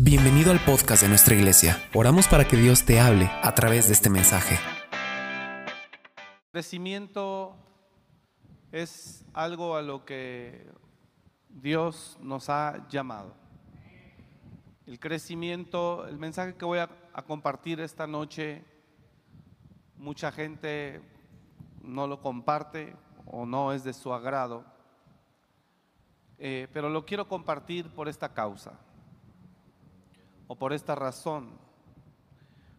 Bienvenido al podcast de nuestra iglesia. Oramos para que Dios te hable a través de este mensaje. Crecimiento es algo a lo que Dios nos ha llamado. El crecimiento, el mensaje que voy a, compartir esta noche, mucha gente no lo comparte o no es de su agrado, eh, pero lo quiero compartir por esta causa o por esta razón.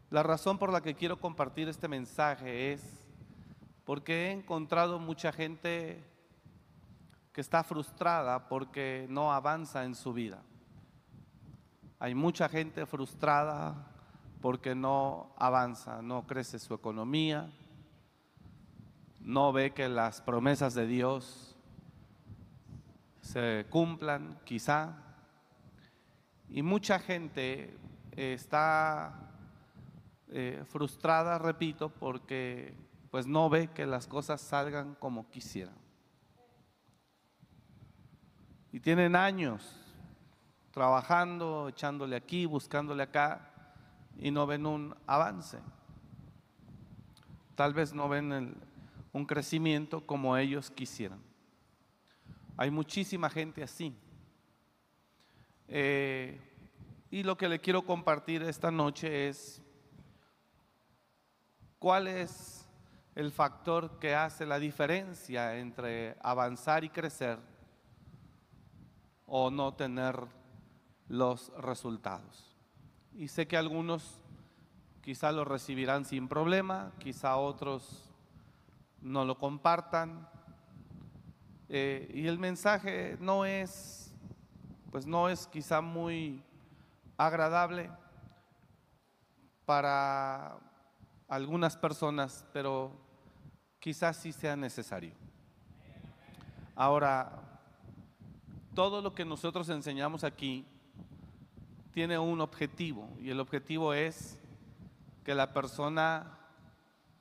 La razón por la que quiero compartir este mensaje es porque he encontrado mucha gente que está frustrada porque no avanza en su vida. Hay mucha gente frustrada porque no avanza, no crece su economía, no ve que las promesas de Dios se cumplan, quizá, y mucha gente eh, está eh, frustrada, repito, porque pues no ve que las cosas salgan como quisieran. Y tienen años trabajando, echándole aquí, buscándole acá, y no ven un avance. Tal vez no ven un crecimiento como ellos quisieran. Hay muchísima gente así. Eh, y lo que le quiero compartir esta noche es cuál es el factor que hace la diferencia entre avanzar y crecer o no tener los resultados. Y sé que algunos quizá lo recibirán sin problema, quizá otros no lo compartan. Eh, y el mensaje no es pues no es quizá muy agradable para algunas personas, pero quizás sí sea necesario. Ahora, todo lo que nosotros enseñamos aquí tiene un objetivo y el objetivo es que la persona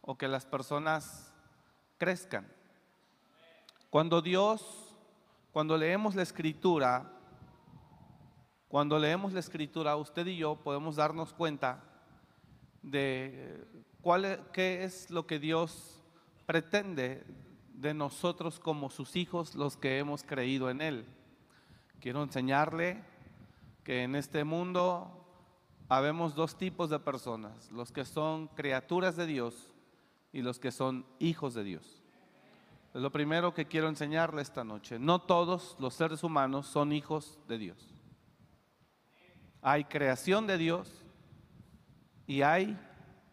o que las personas crezcan. Cuando Dios, cuando leemos la escritura, cuando leemos la escritura, usted y yo podemos darnos cuenta de cuál, e, qué es lo que Dios pretende de nosotros como sus hijos, los que hemos creído en Él. Quiero enseñarle que en este mundo habemos dos tipos de personas, los que son criaturas de Dios y los que son hijos de Dios. Es lo primero que quiero enseñarle esta noche. No todos los seres humanos son hijos de Dios. Hay creación de Dios y hay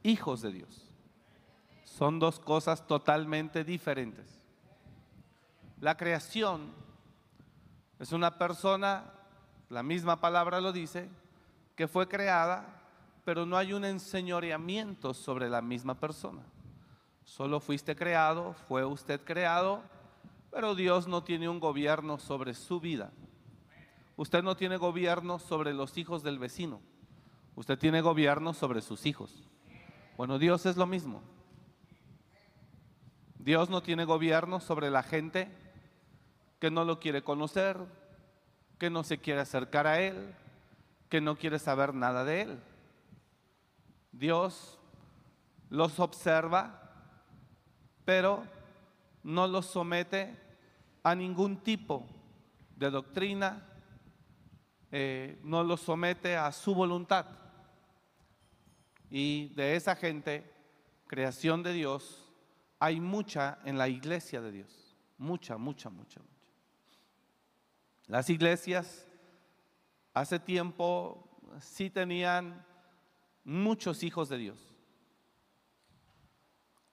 hijos de Dios. Son dos cosas totalmente diferentes. La creación es una persona, la misma palabra lo dice, que fue creada, pero no hay un enseñoreamiento sobre la misma persona. Solo fuiste creado, fue usted creado, pero Dios no tiene un gobierno sobre su vida. Usted no tiene gobierno sobre los hijos del vecino. Usted tiene gobierno sobre sus hijos. Bueno, Dios es lo mismo. Dios no tiene gobierno sobre la gente que no lo quiere conocer, que no se quiere acercar a Él, que no quiere saber nada de Él. Dios los observa, pero no los somete a ningún tipo de doctrina, eh, no los somete a su voluntad. Y de esa gente, creación de Dios, hay mucha en la iglesia de Dios. Mucha, mucha, mucha, mucha. Las iglesias hace tiempo sí tenían muchos hijos de Dios.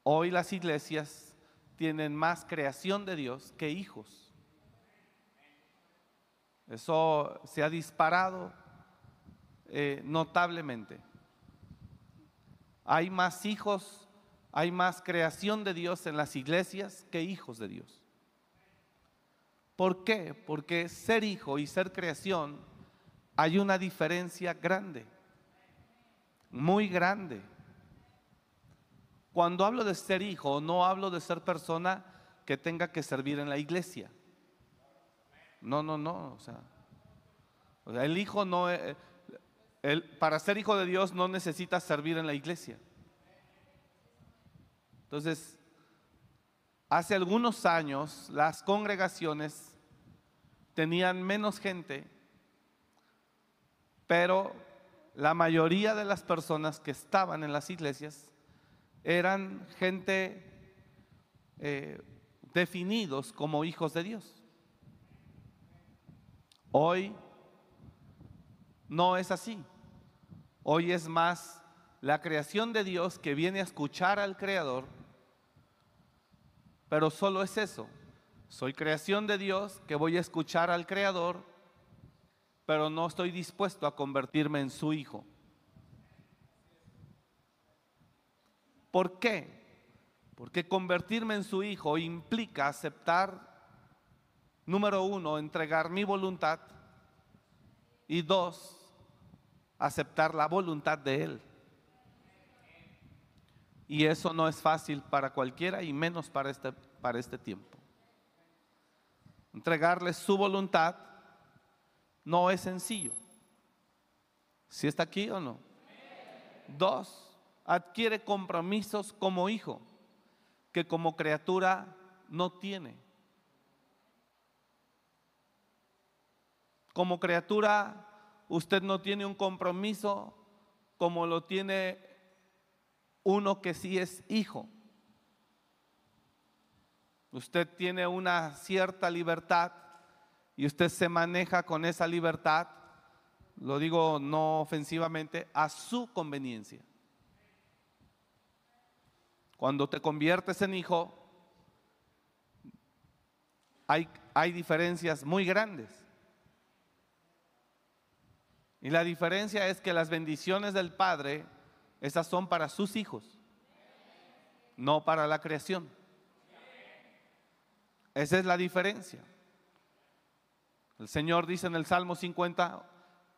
Hoy las iglesias tienen más creación de Dios que hijos. Eso se ha disparado eh, notablemente. Hay más hijos, hay más creación de Dios en las iglesias que hijos de Dios. ¿Por qué? Porque ser hijo y ser creación hay una diferencia grande, muy grande. Cuando hablo de ser hijo, no hablo de ser persona que tenga que servir en la iglesia. No, no, no. O sea, el hijo no, el, para ser hijo de Dios no necesitas servir en la iglesia. Entonces, hace algunos años las congregaciones tenían menos gente, pero la mayoría de las personas que estaban en las iglesias eran gente eh, definidos como hijos de Dios. Hoy no es así. Hoy es más la creación de Dios que viene a escuchar al Creador, pero solo es eso. Soy creación de Dios que voy a escuchar al Creador, pero no estoy dispuesto a convertirme en su hijo. ¿Por qué? Porque convertirme en su hijo implica aceptar, número uno, entregar mi voluntad y dos, aceptar la voluntad de Él. Y eso no es fácil para cualquiera y menos para este, para este tiempo. Entregarle su voluntad no es sencillo. ¿Si está aquí o no? Dos, adquiere compromisos como hijo que como criatura no tiene. Como criatura usted no tiene un compromiso como lo tiene uno que sí es hijo. Usted tiene una cierta libertad y usted se maneja con esa libertad, lo digo no ofensivamente, a su conveniencia. Cuando te conviertes en hijo, hay, hay diferencias muy grandes. Y la diferencia es que las bendiciones del Padre, esas son para sus hijos, no para la creación. Esa es la diferencia. El Señor dice en el Salmo 50,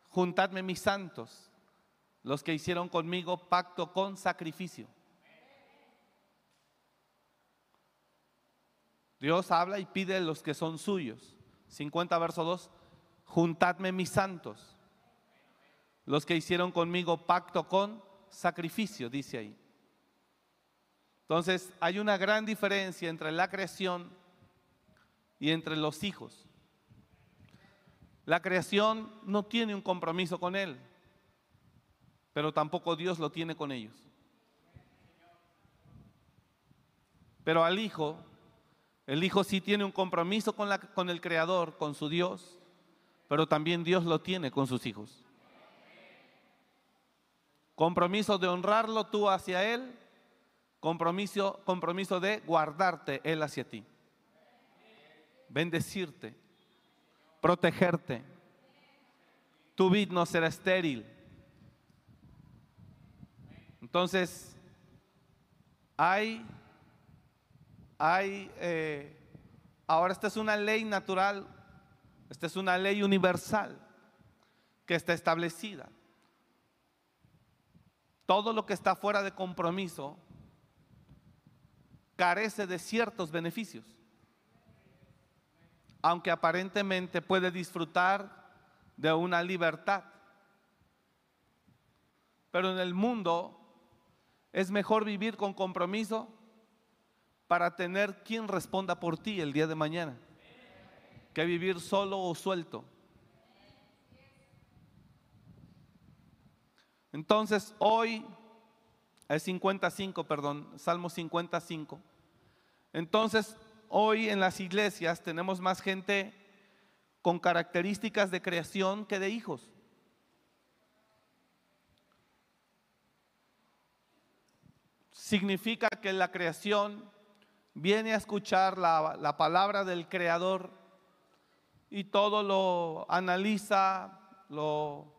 juntadme mis santos, los que hicieron conmigo pacto con sacrificio. Dios habla y pide los que son suyos. 50 verso 2, juntadme mis santos, los que hicieron conmigo pacto con sacrificio, dice ahí. Entonces hay una gran diferencia entre la creación y entre los hijos. La creación no tiene un compromiso con Él, pero tampoco Dios lo tiene con ellos. Pero al Hijo, el Hijo sí tiene un compromiso con, con el Creador, con su Dios, pero también Dios lo tiene con sus hijos. Compromiso de honrarlo tú hacia Él, compromiso, compromiso de guardarte Él hacia ti, bendecirte, protegerte. Tu vid no será estéril. Entonces, hay, hay, eh, ahora esta es una ley natural, esta es una ley universal que está establecida. Todo lo que está fuera de compromiso carece de ciertos beneficios. Aunque aparentemente puede disfrutar de una libertad. Pero en el mundo es mejor vivir con compromiso para tener quien responda por ti el día de mañana que vivir solo o suelto. Entonces, hoy es 55, perdón, Salmo 55. Entonces, hoy en las iglesias tenemos más gente con características de creación que de hijos. Significa que la creación viene a escuchar la, la palabra del Creador y todo lo analiza, lo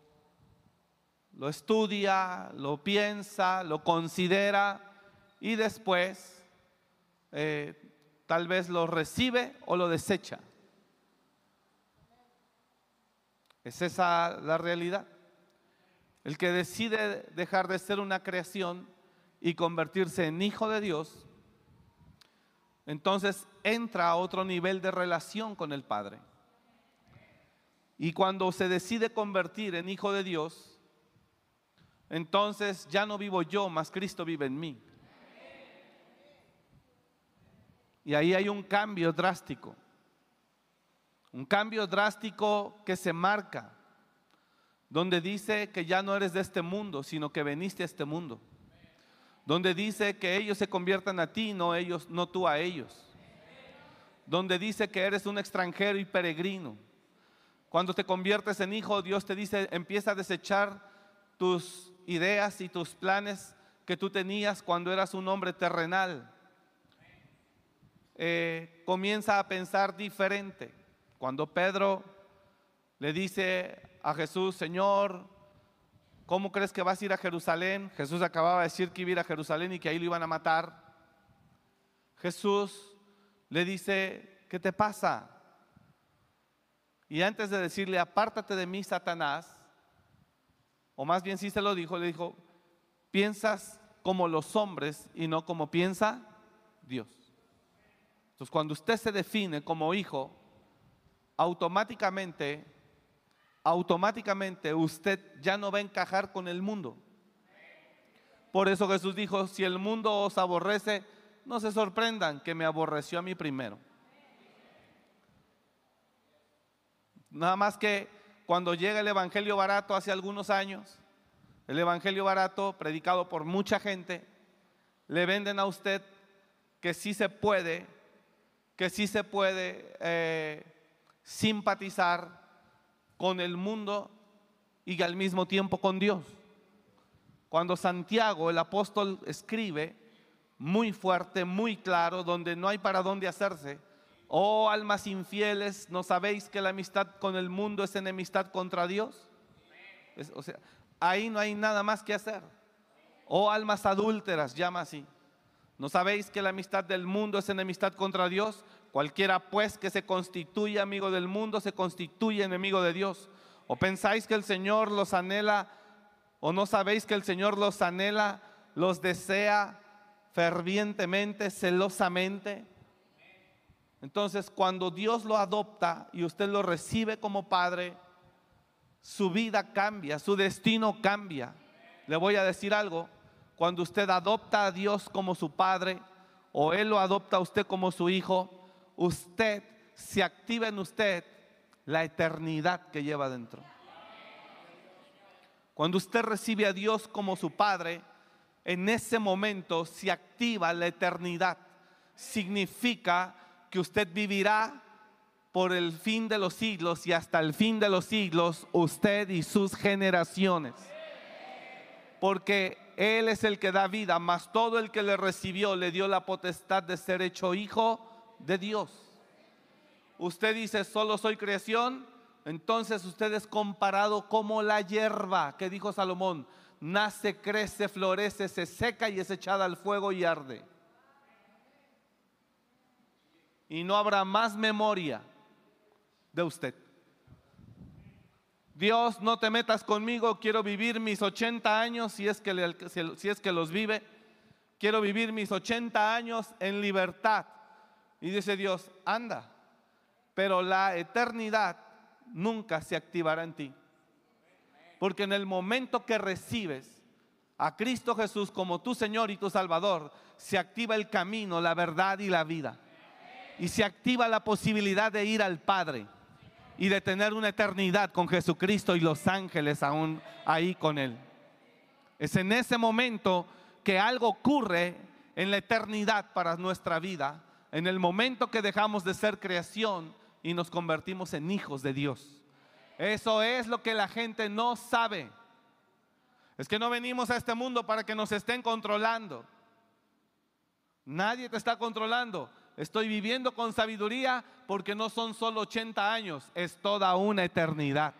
lo estudia, lo piensa, lo considera y después eh, tal vez lo recibe o lo desecha. Es esa la realidad. El que decide dejar de ser una creación y convertirse en hijo de Dios, entonces entra a otro nivel de relación con el Padre. Y cuando se decide convertir en hijo de Dios, entonces ya no vivo yo, mas Cristo vive en mí. Y ahí hay un cambio drástico. Un cambio drástico que se marca, donde dice que ya no eres de este mundo, sino que veniste a este mundo. Donde dice que ellos se conviertan a ti, no ellos, no tú a ellos. Donde dice que eres un extranjero y peregrino. Cuando te conviertes en hijo, Dios te dice, empieza a desechar tus ideas y tus planes que tú tenías cuando eras un hombre terrenal. Eh, comienza a pensar diferente. Cuando Pedro le dice a Jesús, Señor, ¿cómo crees que vas a ir a Jerusalén? Jesús acababa de decir que iba a ir a Jerusalén y que ahí lo iban a matar. Jesús le dice, ¿qué te pasa? Y antes de decirle, apártate de mí, Satanás, o más bien sí se lo dijo, le dijo, piensas como los hombres y no como piensa Dios. Entonces, cuando usted se define como hijo, automáticamente, automáticamente usted ya no va a encajar con el mundo. Por eso Jesús dijo, si el mundo os aborrece, no se sorprendan que me aborreció a mí primero. Nada más que cuando llega el Evangelio barato hace algunos años, el Evangelio barato predicado por mucha gente, le venden a usted que sí se puede, que sí se puede eh, simpatizar con el mundo y al mismo tiempo con Dios. Cuando Santiago, el apóstol, escribe muy fuerte, muy claro, donde no hay para dónde hacerse, Oh almas infieles, ¿no sabéis que la amistad con el mundo es enemistad contra Dios? o sea, ahí no hay nada más que hacer. Oh almas adúlteras, llama así. ¿No sabéis que la amistad del mundo es enemistad contra Dios? Cualquiera pues que se constituye amigo del mundo se constituye enemigo de Dios. ¿O pensáis que el Señor los anhela? ¿O no sabéis que el Señor los anhela, los desea fervientemente, celosamente? Entonces, cuando Dios lo adopta y usted lo recibe como padre, su vida cambia, su destino cambia. Le voy a decir algo, cuando usted adopta a Dios como su padre o Él lo adopta a usted como su hijo, usted se activa en usted la eternidad que lleva dentro. Cuando usted recibe a Dios como su padre, en ese momento se activa la eternidad. Significa usted vivirá por el fin de los siglos y hasta el fin de los siglos, usted y sus generaciones. Porque Él es el que da vida, mas todo el que le recibió le dio la potestad de ser hecho hijo de Dios. Usted dice, solo soy creación, entonces usted es comparado como la hierba que dijo Salomón, nace, crece, florece, se seca y es echada al fuego y arde y no habrá más memoria de usted. Dios, no te metas conmigo, quiero vivir mis 80 años, si es que, si es que los vive, quiero vivir mis 80 años en libertad. Y dice Dios, anda, pero la eternidad nunca se activará en ti. Porque en el momento que recibes a Cristo Jesús como tu Señor y tu Salvador, se activa el camino, la verdad y la vida y se activa la posibilidad de ir al Padre y de tener una eternidad con Jesucristo y los ángeles aún ahí con Él. Es en ese momento que algo ocurre en la eternidad para nuestra vida, en el momento que dejamos de ser creación y nos convertimos en hijos de Dios. Eso es lo que la gente no sabe. Es que no venimos a este mundo para que nos estén controlando. Nadie te está controlando. Estoy viviendo con sabiduría porque no son solo 80 años, es toda una eternidad.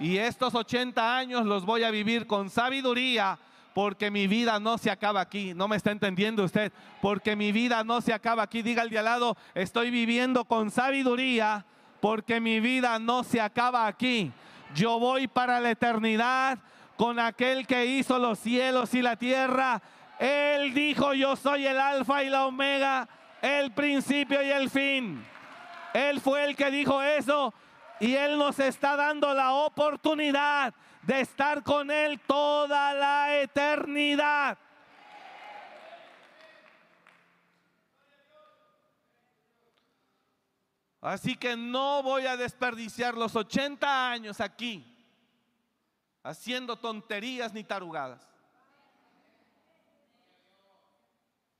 Y estos 80 años los voy a vivir con sabiduría porque mi vida no se acaba aquí. ¿No me está entendiendo usted? Porque mi vida no se acaba aquí. Diga al de al lado, estoy viviendo con sabiduría porque mi vida no se acaba aquí. Yo voy para la eternidad con aquel que hizo los cielos y la tierra. Él dijo, yo soy el alfa y la omega el principio y el fin. Él fue el que dijo eso y Él nos está dando la oportunidad de estar con Él toda la eternidad. Así que no voy a desperdiciar los 80 años aquí haciendo tonterías ni tarugadas.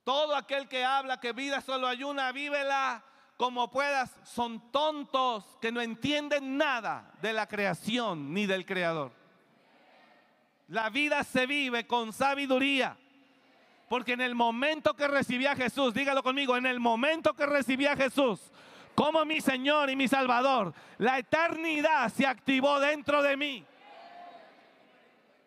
Todo aquel que habla que vida solo hay una, vívela como puedas. Son tontos que no entienden nada de la creación ni del creador. La vida se vive con sabiduría. Porque en el momento que recibí a Jesús, dígalo conmigo, en el momento que recibí a Jesús como mi Señor y mi Salvador, la eternidad se activó dentro de mí.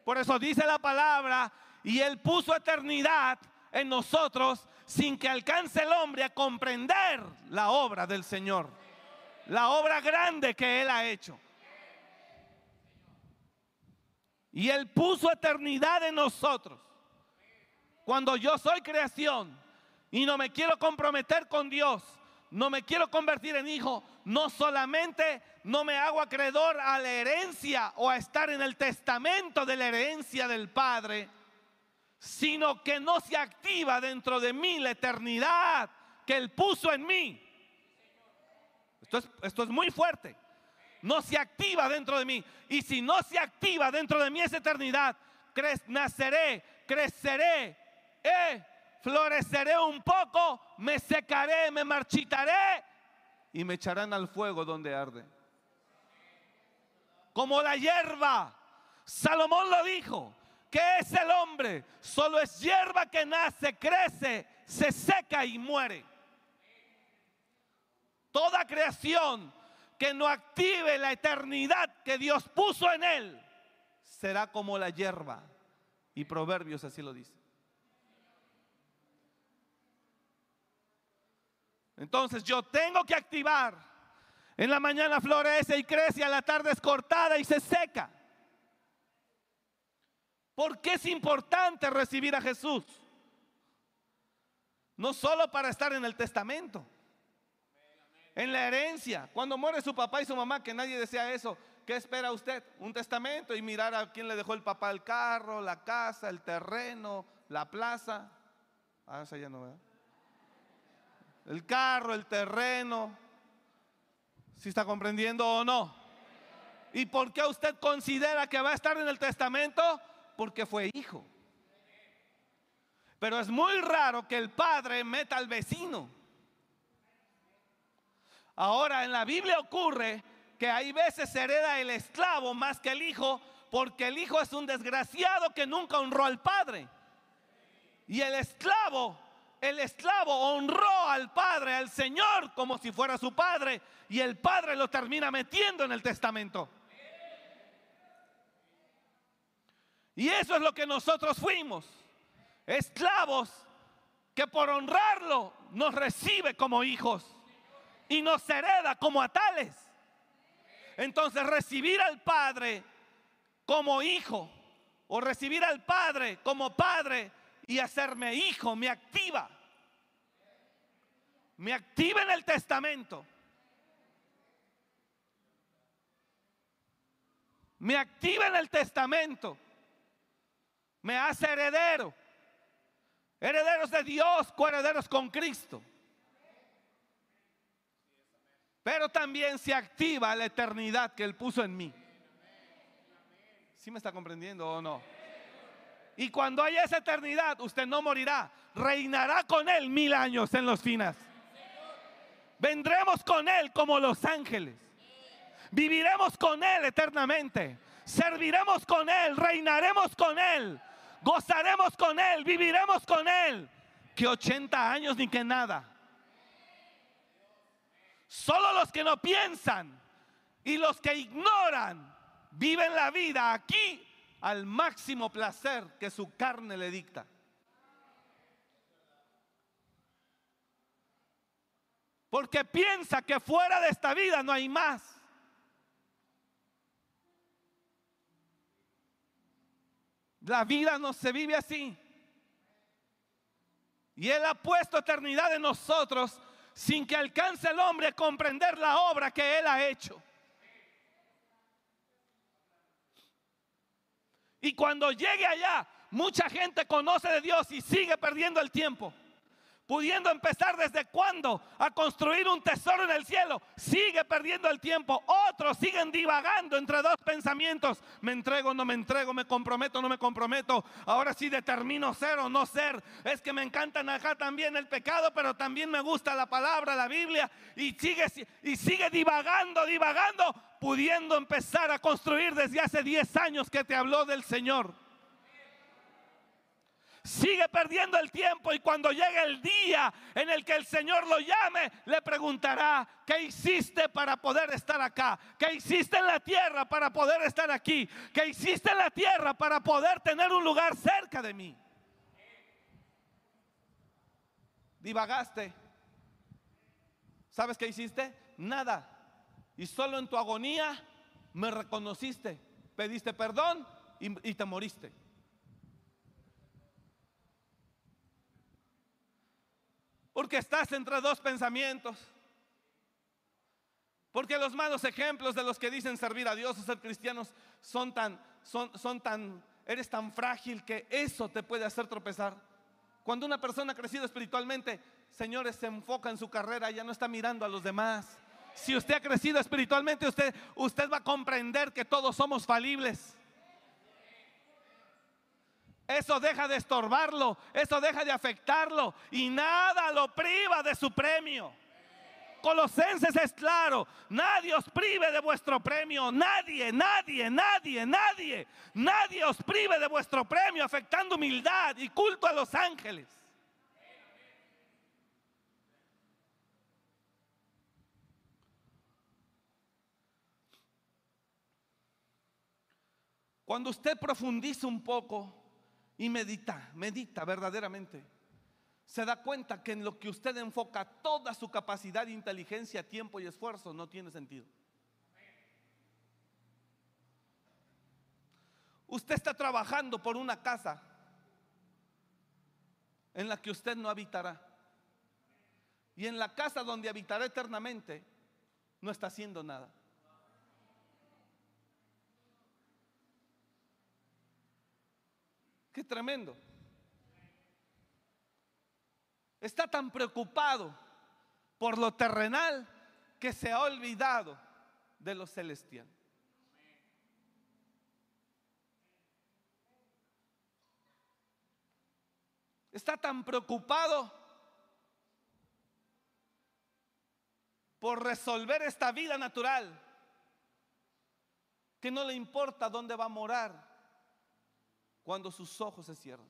Por eso dice la palabra, y Él puso eternidad en nosotros sin que alcance el hombre a comprender la obra del Señor, la obra grande que Él ha hecho. Y Él puso eternidad en nosotros. Cuando yo soy creación y no me quiero comprometer con Dios, no me quiero convertir en hijo, no solamente no me hago acreedor a la herencia o a estar en el testamento de la herencia del Padre, sino que no se activa dentro de mí la eternidad que Él puso en mí. Esto es, esto es muy fuerte. No se activa dentro de mí. Y si no se activa dentro de mí esa eternidad, naceré, creceré, eh, floreceré un poco, me secaré, me marchitaré y me echarán al fuego donde arde. Como la hierba. Salomón lo dijo. ¿Qué es el hombre? Solo es hierba que nace, crece, se seca y muere. Toda creación que no active la eternidad que Dios puso en él será como la hierba. Y Proverbios así lo dice. Entonces yo tengo que activar. En la mañana florece y crece, a la tarde es cortada y se seca. ¿Por qué es importante recibir a Jesús? No solo para estar en el testamento, en la herencia. Cuando muere su papá y su mamá, que nadie desea eso, ¿qué espera usted? Un testamento y mirar a quién le dejó el papá el carro, la casa, el terreno, la plaza. Ah, esa ya no, ¿verdad? el carro, el terreno. ¿Si está comprendiendo o no? ¿Y por qué usted considera que va a estar en el testamento? Porque fue hijo. Pero es muy raro que el padre meta al vecino. Ahora en la Biblia ocurre que hay veces hereda el esclavo más que el hijo, porque el hijo es un desgraciado que nunca honró al padre. Y el esclavo el esclavo honró al padre, al Señor, como si fuera su padre, y el padre lo termina metiendo en el testamento. Y eso es lo que nosotros fuimos, esclavos que por honrarlo nos recibe como hijos y nos hereda como a tales. Entonces recibir al Padre como hijo o recibir al Padre como Padre y hacerme hijo, me activa. Me activa en el testamento. Me activa en el testamento. Me hace heredero. Herederos de Dios, coherederos con Cristo. Pero también se activa la eternidad que Él puso en mí. ¿Sí me está comprendiendo o no? Y cuando haya esa eternidad, usted no morirá. Reinará con Él mil años en los finas. Vendremos con Él como los ángeles. Viviremos con Él eternamente. Serviremos con Él. Reinaremos con Él. Gozaremos con Él. Viviremos con Él. Que 80 años ni que nada. Solo los que no piensan y los que ignoran viven la vida aquí al máximo placer que su carne le dicta. Porque piensa que fuera de esta vida no hay más. La vida no se vive así. Y Él ha puesto eternidad en nosotros sin que alcance el hombre a comprender la obra que Él ha hecho. Y cuando llegue allá, mucha gente conoce de Dios y sigue perdiendo el tiempo pudiendo empezar desde cuándo a construir un tesoro en el cielo, sigue perdiendo el tiempo. Otros siguen divagando entre dos pensamientos. Me entrego, no me entrego, me comprometo, no me comprometo. Ahora sí determino ser o no ser. Es que me encantan acá también el pecado, pero también me gusta la palabra, la Biblia. Y sigue, y sigue divagando, divagando, pudiendo empezar a construir desde hace 10 años que te habló del Señor sigue perdiendo el tiempo y cuando llegue el día en el que el Señor lo llame, le preguntará, ¿qué hiciste para poder estar acá? ¿Qué hiciste en la tierra para poder estar aquí? ¿Qué hiciste en la tierra para poder tener un lugar cerca de mí? Divagaste. ¿Sabes qué hiciste? Nada. Y solo en tu agonía me reconociste, pediste perdón y, y te moriste. Porque estás entre dos pensamientos. Porque los malos ejemplos de los que dicen servir a Dios o ser cristianos son tan, son, son tan, eres tan frágil que eso te puede hacer tropezar. Cuando una persona ha crecido espiritualmente, señores, se enfoca en su carrera, ya no está mirando a los demás. Si usted ha crecido espiritualmente, usted, usted va a comprender que todos somos falibles. Eso deja de estorbarlo, eso deja de afectarlo y nada lo priva de su premio. Colosenses es claro, nadie os prive de vuestro premio, nadie, nadie, nadie, nadie, nadie os prive de vuestro premio afectando humildad y culto a los ángeles. Cuando usted profundiza un poco y medita, medita verdaderamente, se da cuenta que en lo que usted enfoca toda su capacidad, inteligencia, tiempo y esfuerzo no tiene sentido. Usted está trabajando por una casa en la que usted no habitará. Y en la casa donde habitará eternamente, no está haciendo nada. Qué tremendo. Está tan preocupado por lo terrenal que se ha olvidado de lo celestial. Está tan preocupado por resolver esta vida natural que no le importa dónde va a morar cuando sus ojos se cierran.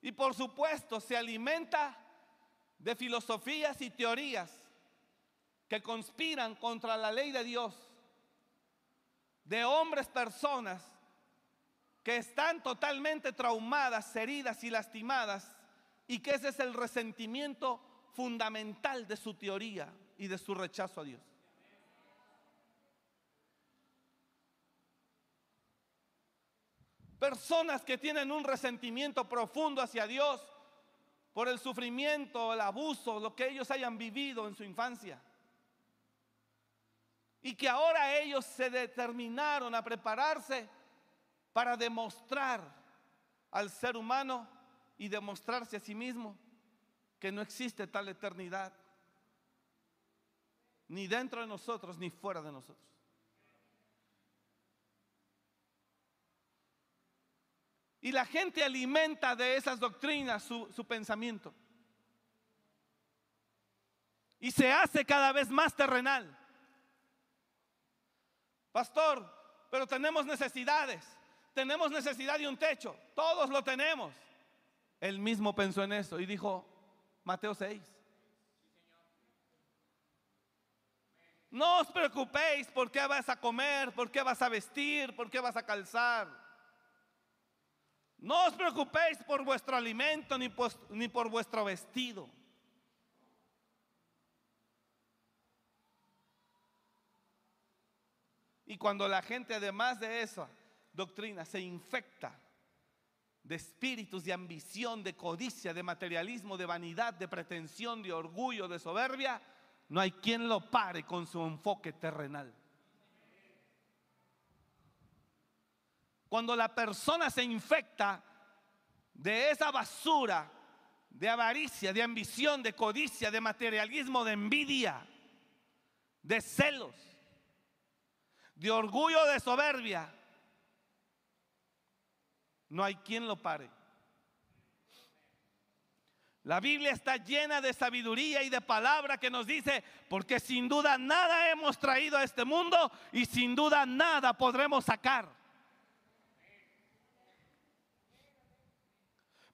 Y por supuesto se alimenta de filosofías y teorías que conspiran contra la ley de Dios, de hombres, personas que están totalmente traumadas, heridas y lastimadas, y que ese es el resentimiento fundamental de su teoría y de su rechazo a Dios. Personas que tienen un resentimiento profundo hacia Dios por el sufrimiento, el abuso, lo que ellos hayan vivido en su infancia. Y que ahora ellos se determinaron a prepararse para demostrar al ser humano y demostrarse a sí mismo que no existe tal eternidad, ni dentro de nosotros, ni fuera de nosotros. Y la gente alimenta de esas doctrinas su, pensamiento. Y se hace cada vez más terrenal. Pastor, pero tenemos necesidades. Tenemos necesidad de un techo. Todos lo tenemos. Él mismo pensó en eso y dijo, Mateo 6. No os preocupéis por qué vas a comer, por qué vas a vestir, por qué vas a calzar. No os preocupéis por vuestro alimento ni, por vuestro vestido. Y cuando la gente, además de esa doctrina, se infecta de espíritus de ambición, de codicia, de materialismo, de vanidad, de pretensión, de orgullo, de soberbia, no hay quien lo pare con su enfoque terrenal. Cuando la persona se infecta de esa basura, de avaricia, de ambición, de codicia, de materialismo, de envidia, de celos, de orgullo, de soberbia, no hay quien lo pare. La Biblia está llena de sabiduría y de palabra que nos dice, porque sin duda nada hemos traído a este mundo y sin duda nada podremos sacar.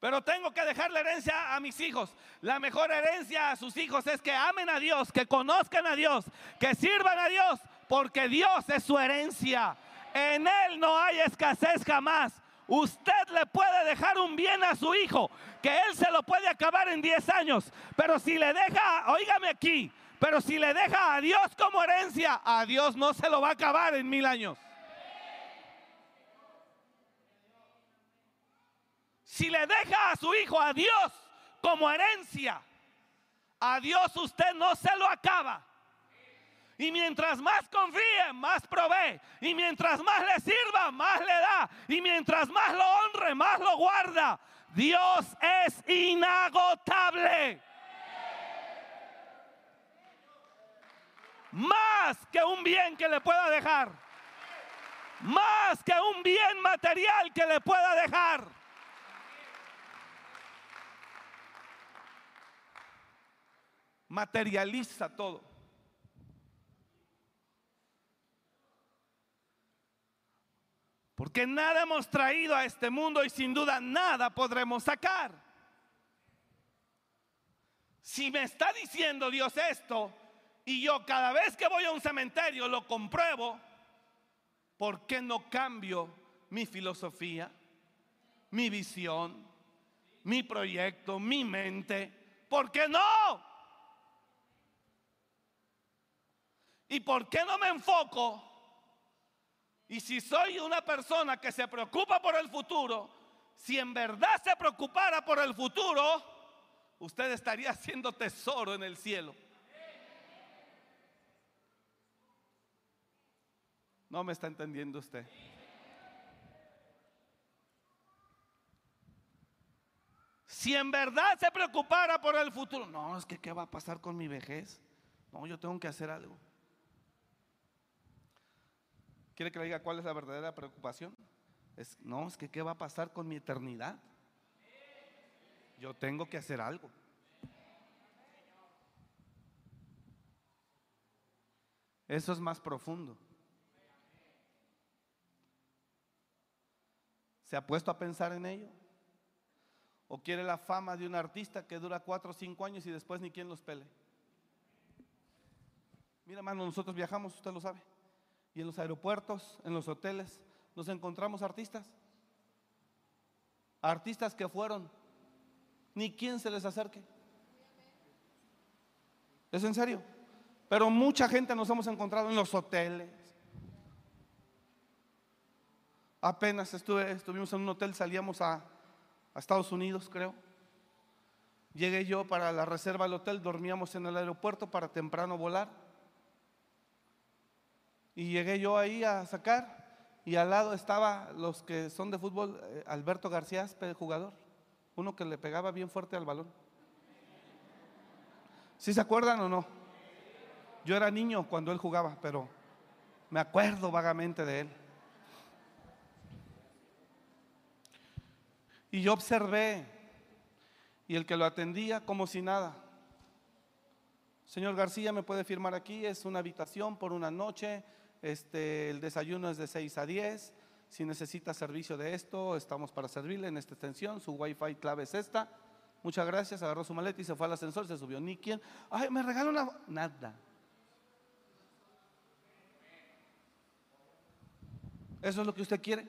Pero tengo que dejarle herencia a mis hijos. La mejor herencia a sus hijos es que amen a Dios, que conozcan a Dios, que sirvan a Dios, porque Dios es su herencia. En Él no hay escasez jamás. Usted le puede dejar un bien a su hijo, que él se lo puede acabar en 10 años. Pero si le deja, oígame aquí, pero si le deja a Dios como herencia, a Dios no se lo va a acabar en mil años. Si le deja a su hijo a Dios como herencia, a Dios usted no se lo acaba. Y mientras más confíe, más provee. Y mientras más le sirva, más le da. Y mientras más lo honre, más lo guarda. Dios es inagotable. Más que un bien que le pueda dejar. Más que un bien material que le pueda dejar. Materializa todo. Porque nada hemos traído a este mundo y sin duda nada podremos sacar. Si me está diciendo Dios esto y yo cada vez que voy a un cementerio lo compruebo, ¿por qué no cambio mi filosofía, mi visión, mi proyecto, mi mente? ¿Por qué no? ¿Y por qué no me enfoco y si soy una persona que se preocupa por el futuro, si en verdad se preocupara por el futuro, usted estaría haciendo tesoro en el cielo. No me está entendiendo usted. Si en verdad se preocupara por el futuro, no, es que ¿qué va a pasar con mi vejez? No, yo tengo que hacer algo. ¿Quiere que le diga cuál es la verdadera preocupación? Es, no, es que ¿qué va a pasar con mi eternidad? Yo tengo que hacer algo. Eso es más profundo. ¿Se ha puesto a pensar en ello? ¿O quiere la fama de un artista que dura cuatro o cinco años y después ni quien los pele? Mira, hermano, nosotros viajamos, usted lo sabe y en los aeropuertos, en los hoteles, nos encontramos artistas. Artistas que fueron, ni quien se les acerque. Es en serio. Pero mucha gente nos hemos encontrado en los hoteles. Apenas estuve, estuvimos en un hotel, salíamos a, a Estados Unidos, creo. Llegué yo para la reserva del hotel, dormíamos en el aeropuerto para temprano volar. Y llegué yo ahí a sacar y al lado estaba los que son de fútbol, eh, Alberto García, el jugador, uno que le pegaba bien fuerte al balón. ¿Sí se acuerdan o no? Yo era niño cuando él jugaba, pero me acuerdo vagamente de él. Y yo observé, y el que lo atendía como si nada. Señor García, ¿me puede firmar aquí? Es una habitación por una noche, este, el desayuno es de 6 a 10. Si necesita servicio de esto, estamos para servirle en esta extensión. Su wifi clave es esta. Muchas gracias. Agarró su maleta y se fue al ascensor. Se subió. Ni quien. Ay, me regaló una. Nada. ¿Eso es lo que usted quiere?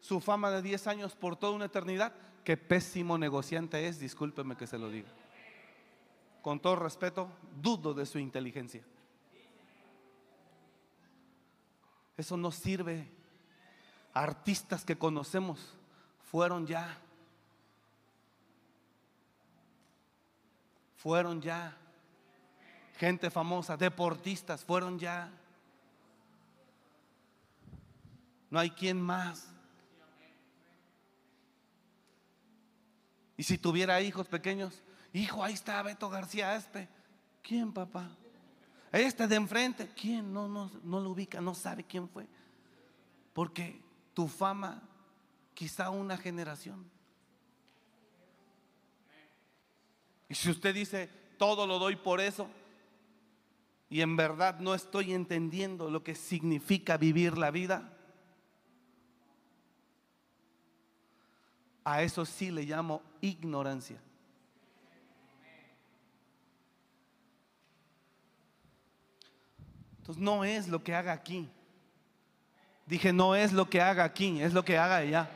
Su fama de 10 años por toda una eternidad. Qué pésimo negociante es, discúlpeme que se lo diga. Con todo respeto, dudo de su inteligencia. Eso no sirve. Artistas que conocemos fueron ya. Fueron ya. Gente famosa, deportistas, fueron ya. No hay quien más. Y si tuviera hijos pequeños, hijo, ahí está Beto García Espe. ¿Quién, papá? Este de enfrente, ¿quién? No, no, no lo ubica, no sabe quién fue. Porque tu fama, quizá una generación. Y si usted dice, todo lo doy por eso, y en verdad no estoy entendiendo lo que significa vivir la vida, a eso sí le llamo ignorancia. Entonces no es lo que haga aquí. Dije, no es lo que haga aquí, es lo que haga allá.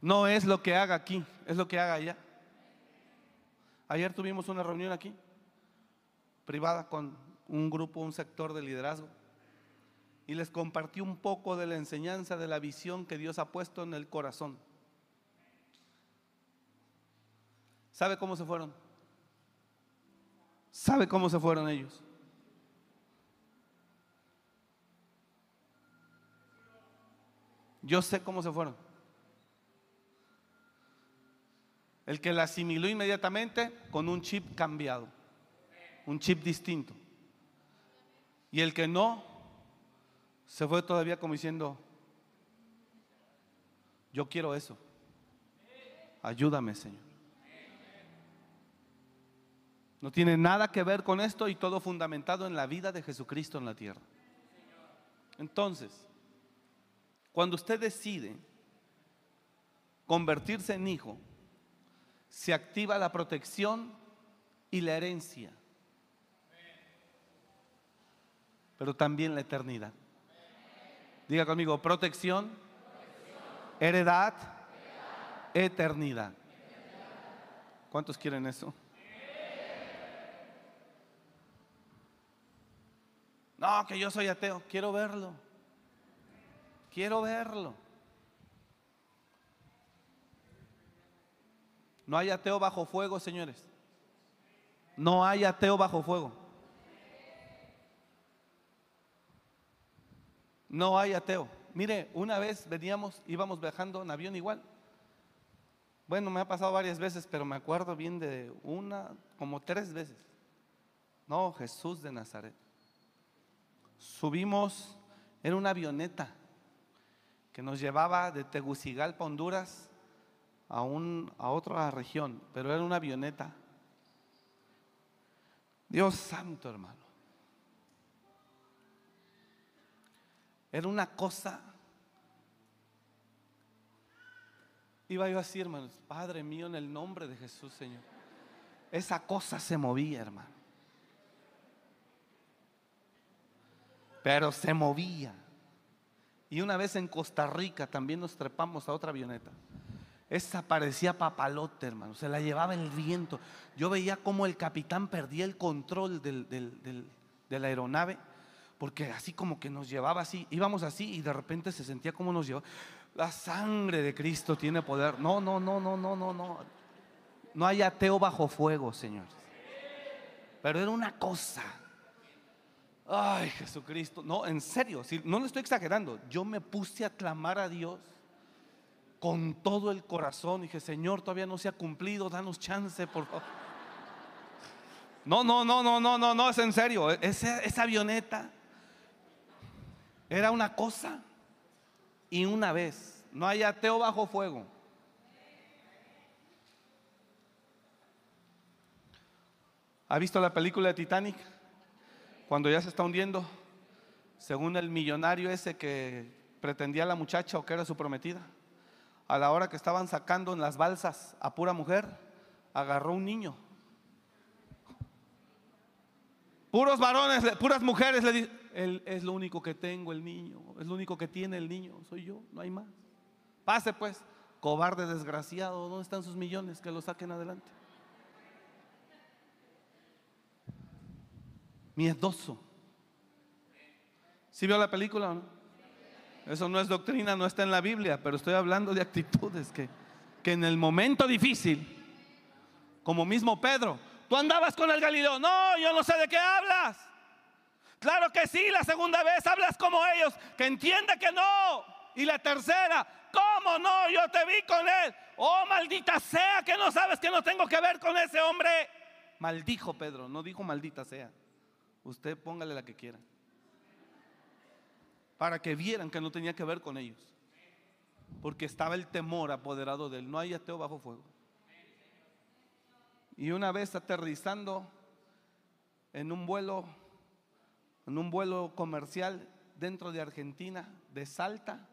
No es lo que haga aquí, es lo que haga allá. Ayer tuvimos una reunión aquí, privada con un grupo, un sector de liderazgo, y les compartí un poco de la enseñanza, de la visión que Dios ha puesto en el corazón. ¿Sabe cómo se fueron? ¿Sabe cómo se fueron ellos? Yo sé cómo se fueron. El que la asimiló inmediatamente con un chip cambiado, un chip distinto. Y el que no, se fue todavía como diciendo, yo quiero eso. Ayúdame, Señor. No tiene nada que ver con esto y todo fundamentado en la vida de Jesucristo en la tierra. Entonces, cuando usted decide convertirse en hijo, se activa la protección y la herencia, pero también la eternidad. Diga conmigo, protección, heredad, eternidad. ¿Cuántos quieren eso? No, que yo soy ateo. Quiero verlo. Quiero verlo. No hay ateo bajo fuego, señores. No hay ateo bajo fuego. No hay ateo. Mire, una vez veníamos, íbamos viajando en avión igual. Bueno, me ha pasado varias veces, pero me acuerdo bien de una, como tres veces. No, Jesús de Nazaret subimos en una avioneta que nos llevaba de Tegucigalpa, Honduras, a, un, a otra región, pero era una avioneta. Dios santo, hermano. Era una cosa. Iba yo así, hermanos, Padre mío, en el nombre de Jesús, Señor. Esa cosa se movía, hermano. Pero se movía. Y una vez en Costa Rica también nos trepamos a otra avioneta. Esa parecía papalote, hermano. Se la llevaba el viento. Yo veía como el capitán perdía el control de la aeronave. Porque así como que nos llevaba así. Íbamos así y de repente se sentía como nos llevaba. La sangre de Cristo tiene poder. No, no, no, no, no, no, no. No hay ateo bajo fuego, señores. Pero era una cosa Ay, Jesucristo. No, en serio, no le estoy exagerando. Yo me puse a clamar a Dios con todo el corazón. Dije, Señor, todavía no se ha cumplido, danos chance, por favor. No, no, no, no, no, no, no, es en serio. Esa, esa avioneta era una cosa y una vez. No hay ateo bajo fuego. ¿Ha visto la película de Titanic? Cuando ya se está hundiendo, según el millonario ese que pretendía la muchacha o que era su prometida, a la hora que estaban sacando en las balsas a pura mujer, agarró un niño. Puros varones, puras mujeres le dicen, él es lo único que tengo, el niño, es lo único que tiene el niño, soy yo, no hay más. Pase pues, cobarde desgraciado, ¿dónde están sus millones? Que lo saquen adelante. Miedoso. ¿Sí vio la película o no? Eso no es doctrina, no está en la Biblia, pero estoy hablando de actitudes que, que en el momento difícil, como mismo Pedro, tú andabas con el Galileo, no, yo no sé de qué hablas. Claro que sí, la segunda vez hablas como ellos, que entiende que no. Y la tercera, ¿Cómo no? Yo te vi con él. Oh, maldita sea que no sabes que no tengo que ver con ese hombre. Maldijo Pedro, no dijo maldita sea. Usted póngale la que quiera. Para que vieran que no tenía que ver con ellos. Porque estaba el temor apoderado de él. No hay ateo bajo fuego. Y una vez aterrizando en un vuelo, en un vuelo comercial dentro de Argentina, de Salta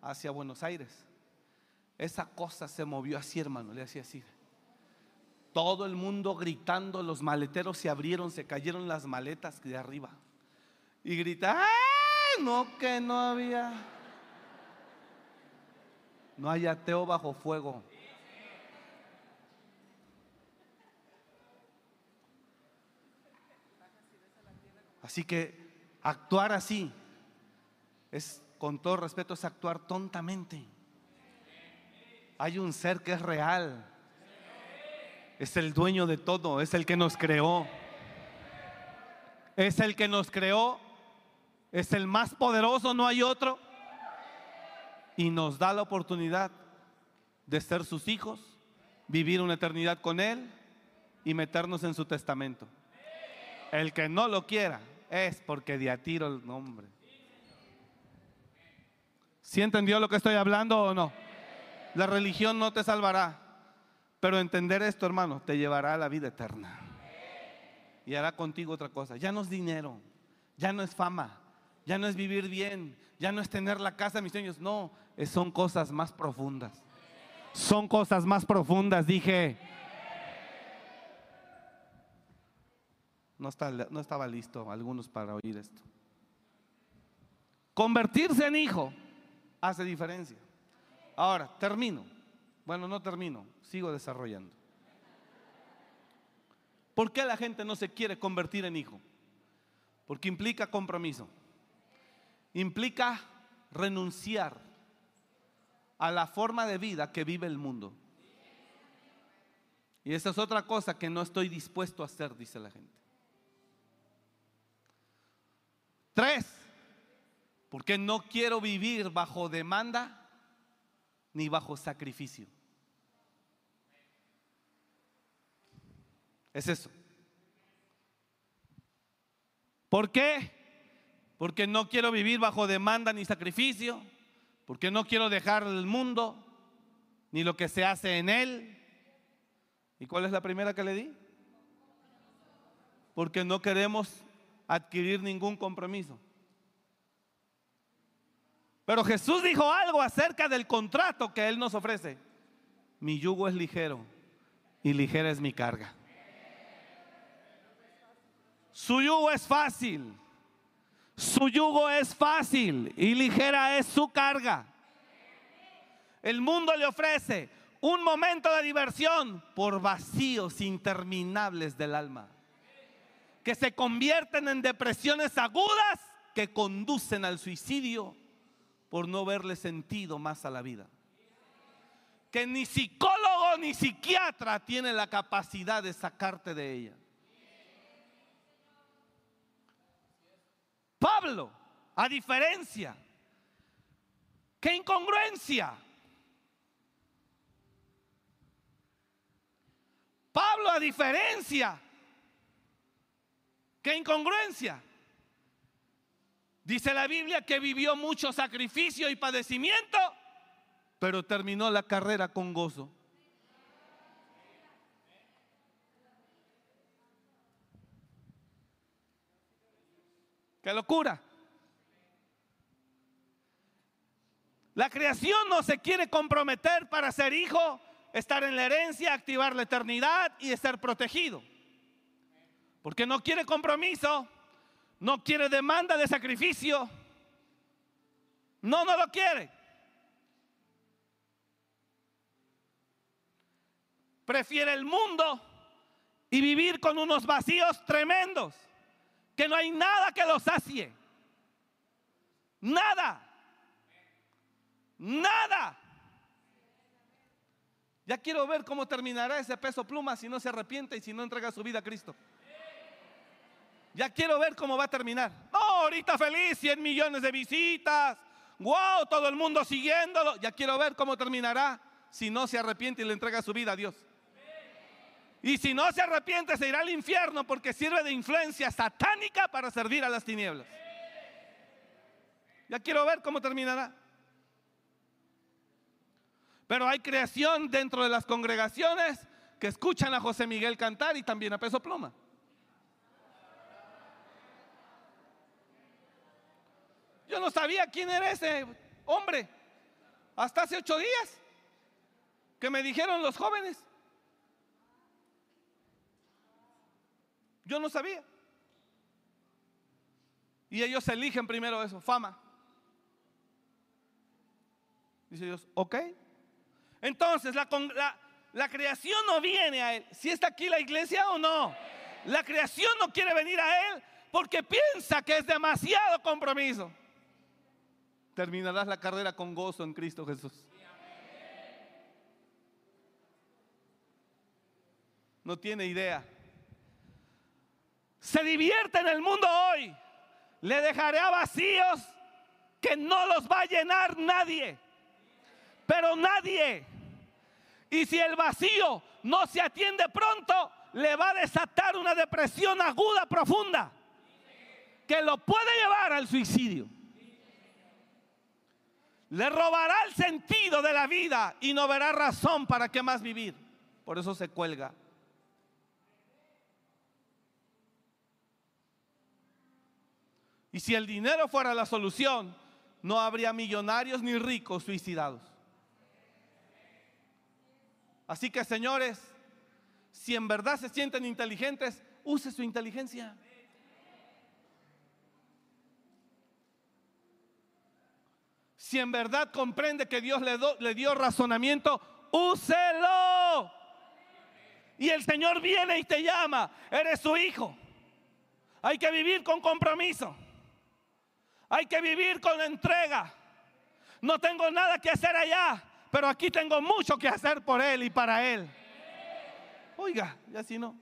hacia Buenos Aires, esa cosa se movió así, hermano, le hacía así. Todo el mundo gritando, los maleteros se abrieron, se cayeron las maletas de arriba. Y grita. No, que no había. No hay ateo bajo fuego. Así que actuar así es, con todo respeto, es actuar tontamente. Hay un ser que es real. Es el dueño de todo, es el que nos creó. Es el que nos creó. Es el más poderoso, no hay otro. Y nos da la oportunidad de ser sus hijos, vivir una eternidad con Él y meternos en su testamento. El que no lo quiera, es porque de a tiro el nombre. ¿Sí entendió lo que estoy hablando o no? La religión no te salvará, pero entender esto, hermano, te llevará a la vida eterna. Y hará contigo otra cosa. Ya no es dinero, ya no es fama, ya no es vivir bien, ya no es tener la casa de mis sueños. No, son cosas más profundas. Son cosas más profundas, dije. No, no estaba listo algunos para oír esto. Convertirse en hijo hace diferencia. Ahora, termino. Bueno, no termino, sigo desarrollando. ¿Por qué la gente no se quiere convertir en hijo? Porque implica compromiso. Implica renunciar a la forma de vida que vive el mundo. Y esa es otra cosa que no estoy dispuesto a hacer, dice la gente. Tres, porque no quiero vivir bajo demanda ni bajo sacrificio. Es eso. ¿Por qué? Porque no quiero vivir bajo demanda ni sacrificio, porque no quiero dejar el mundo ni lo que se hace en él. ¿Y cuál es la primera que le di? Porque no queremos adquirir ningún compromiso. Pero Jesús dijo algo acerca del contrato que Él nos ofrece. Mi yugo es ligero y ligera es mi carga. Su yugo es fácil. Su yugo es fácil y ligera es su carga. El mundo le ofrece un momento de diversión por vacíos interminables del alma que se convierten en depresiones agudas que conducen al suicidio por no verle sentido más a la vida. Que ni psicólogo ni psiquiatra tiene la capacidad de sacarte de ella. Pablo, a diferencia, qué incongruencia. Pablo, a diferencia, ¿Qué incongruencia? Dice la Biblia que vivió mucho sacrificio y padecimiento, pero terminó la carrera con gozo. ¡Qué locura! La creación no se quiere comprometer para ser hijo, estar en la herencia, activar la eternidad y ser protegido. Porque no quiere compromiso, no quiere demanda de sacrificio. No, no lo quiere. Prefiere el mundo y vivir con unos vacíos tremendos, que no hay nada que lo sacie. Nada. Nada. Ya quiero ver cómo terminará ese peso pluma si no se arrepiente y si no entrega su vida a Cristo. Ya quiero ver cómo va a terminar. No, ahorita feliz, 100 millones de visitas, wow, todo el mundo siguiéndolo. Ya quiero ver cómo terminará si no se arrepiente y le entrega su vida a Dios. Y si no se arrepiente, se irá al infierno porque sirve de influencia satánica para servir a las tinieblas. Ya quiero ver cómo terminará. Pero hay creación dentro de las congregaciones que escuchan a José Miguel cantar y también a Peso Pluma. Yo no sabía quién era ese hombre hasta hace ocho días que me dijeron los jóvenes. Yo no sabía. Y ellos eligen primero eso, fama. Dice Dios, ok. Entonces la, la, creación no viene a Él. Si está aquí la iglesia o no. La creación no quiere venir a Él porque piensa que es demasiado compromiso. Terminarás la carrera con gozo en Cristo Jesús. No tiene idea. Se divierte en el mundo hoy. Le dejaré a vacíos que no los va a llenar nadie pero nadie. Y si el vacío no se atiende pronto, le va a desatar una depresión aguda, profunda, que lo puede llevar al suicidio. Le robará el sentido de la vida y no verá razón para qué más vivir. Por eso se cuelga. Y si el dinero fuera la solución, no habría millonarios ni ricos suicidados. Así que señores, si en verdad se sienten inteligentes, use su inteligencia. Si en verdad comprende que Dios le, le dio razonamiento, úselo. Y el Señor viene y te llama, eres su hijo. Hay que vivir con compromiso. Hay que vivir con entrega. No tengo nada que hacer allá pero aquí tengo mucho que hacer por Él y para Él. Oiga, y así no.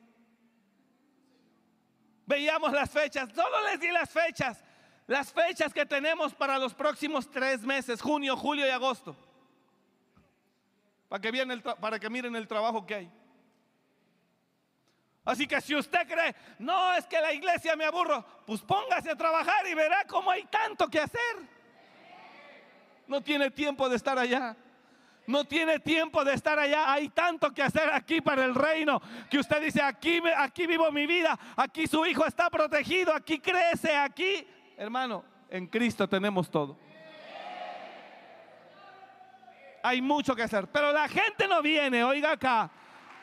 Veíamos las fechas, solo les di las fechas, las fechas que tenemos para los próximos tres meses, junio, julio y agosto. Para que, el para que miren el trabajo que hay. Así que si usted cree, no es que la iglesia me aburro, pues póngase a trabajar y verá cómo hay tanto que hacer. No tiene tiempo de estar allá no tiene tiempo de estar allá. Hay tanto que hacer aquí para el reino que usted dice, aquí, aquí vivo mi vida, aquí su hijo está protegido, aquí crece, aquí. Hermano, en Cristo tenemos todo. Hay mucho que hacer, pero la gente no viene, oiga acá,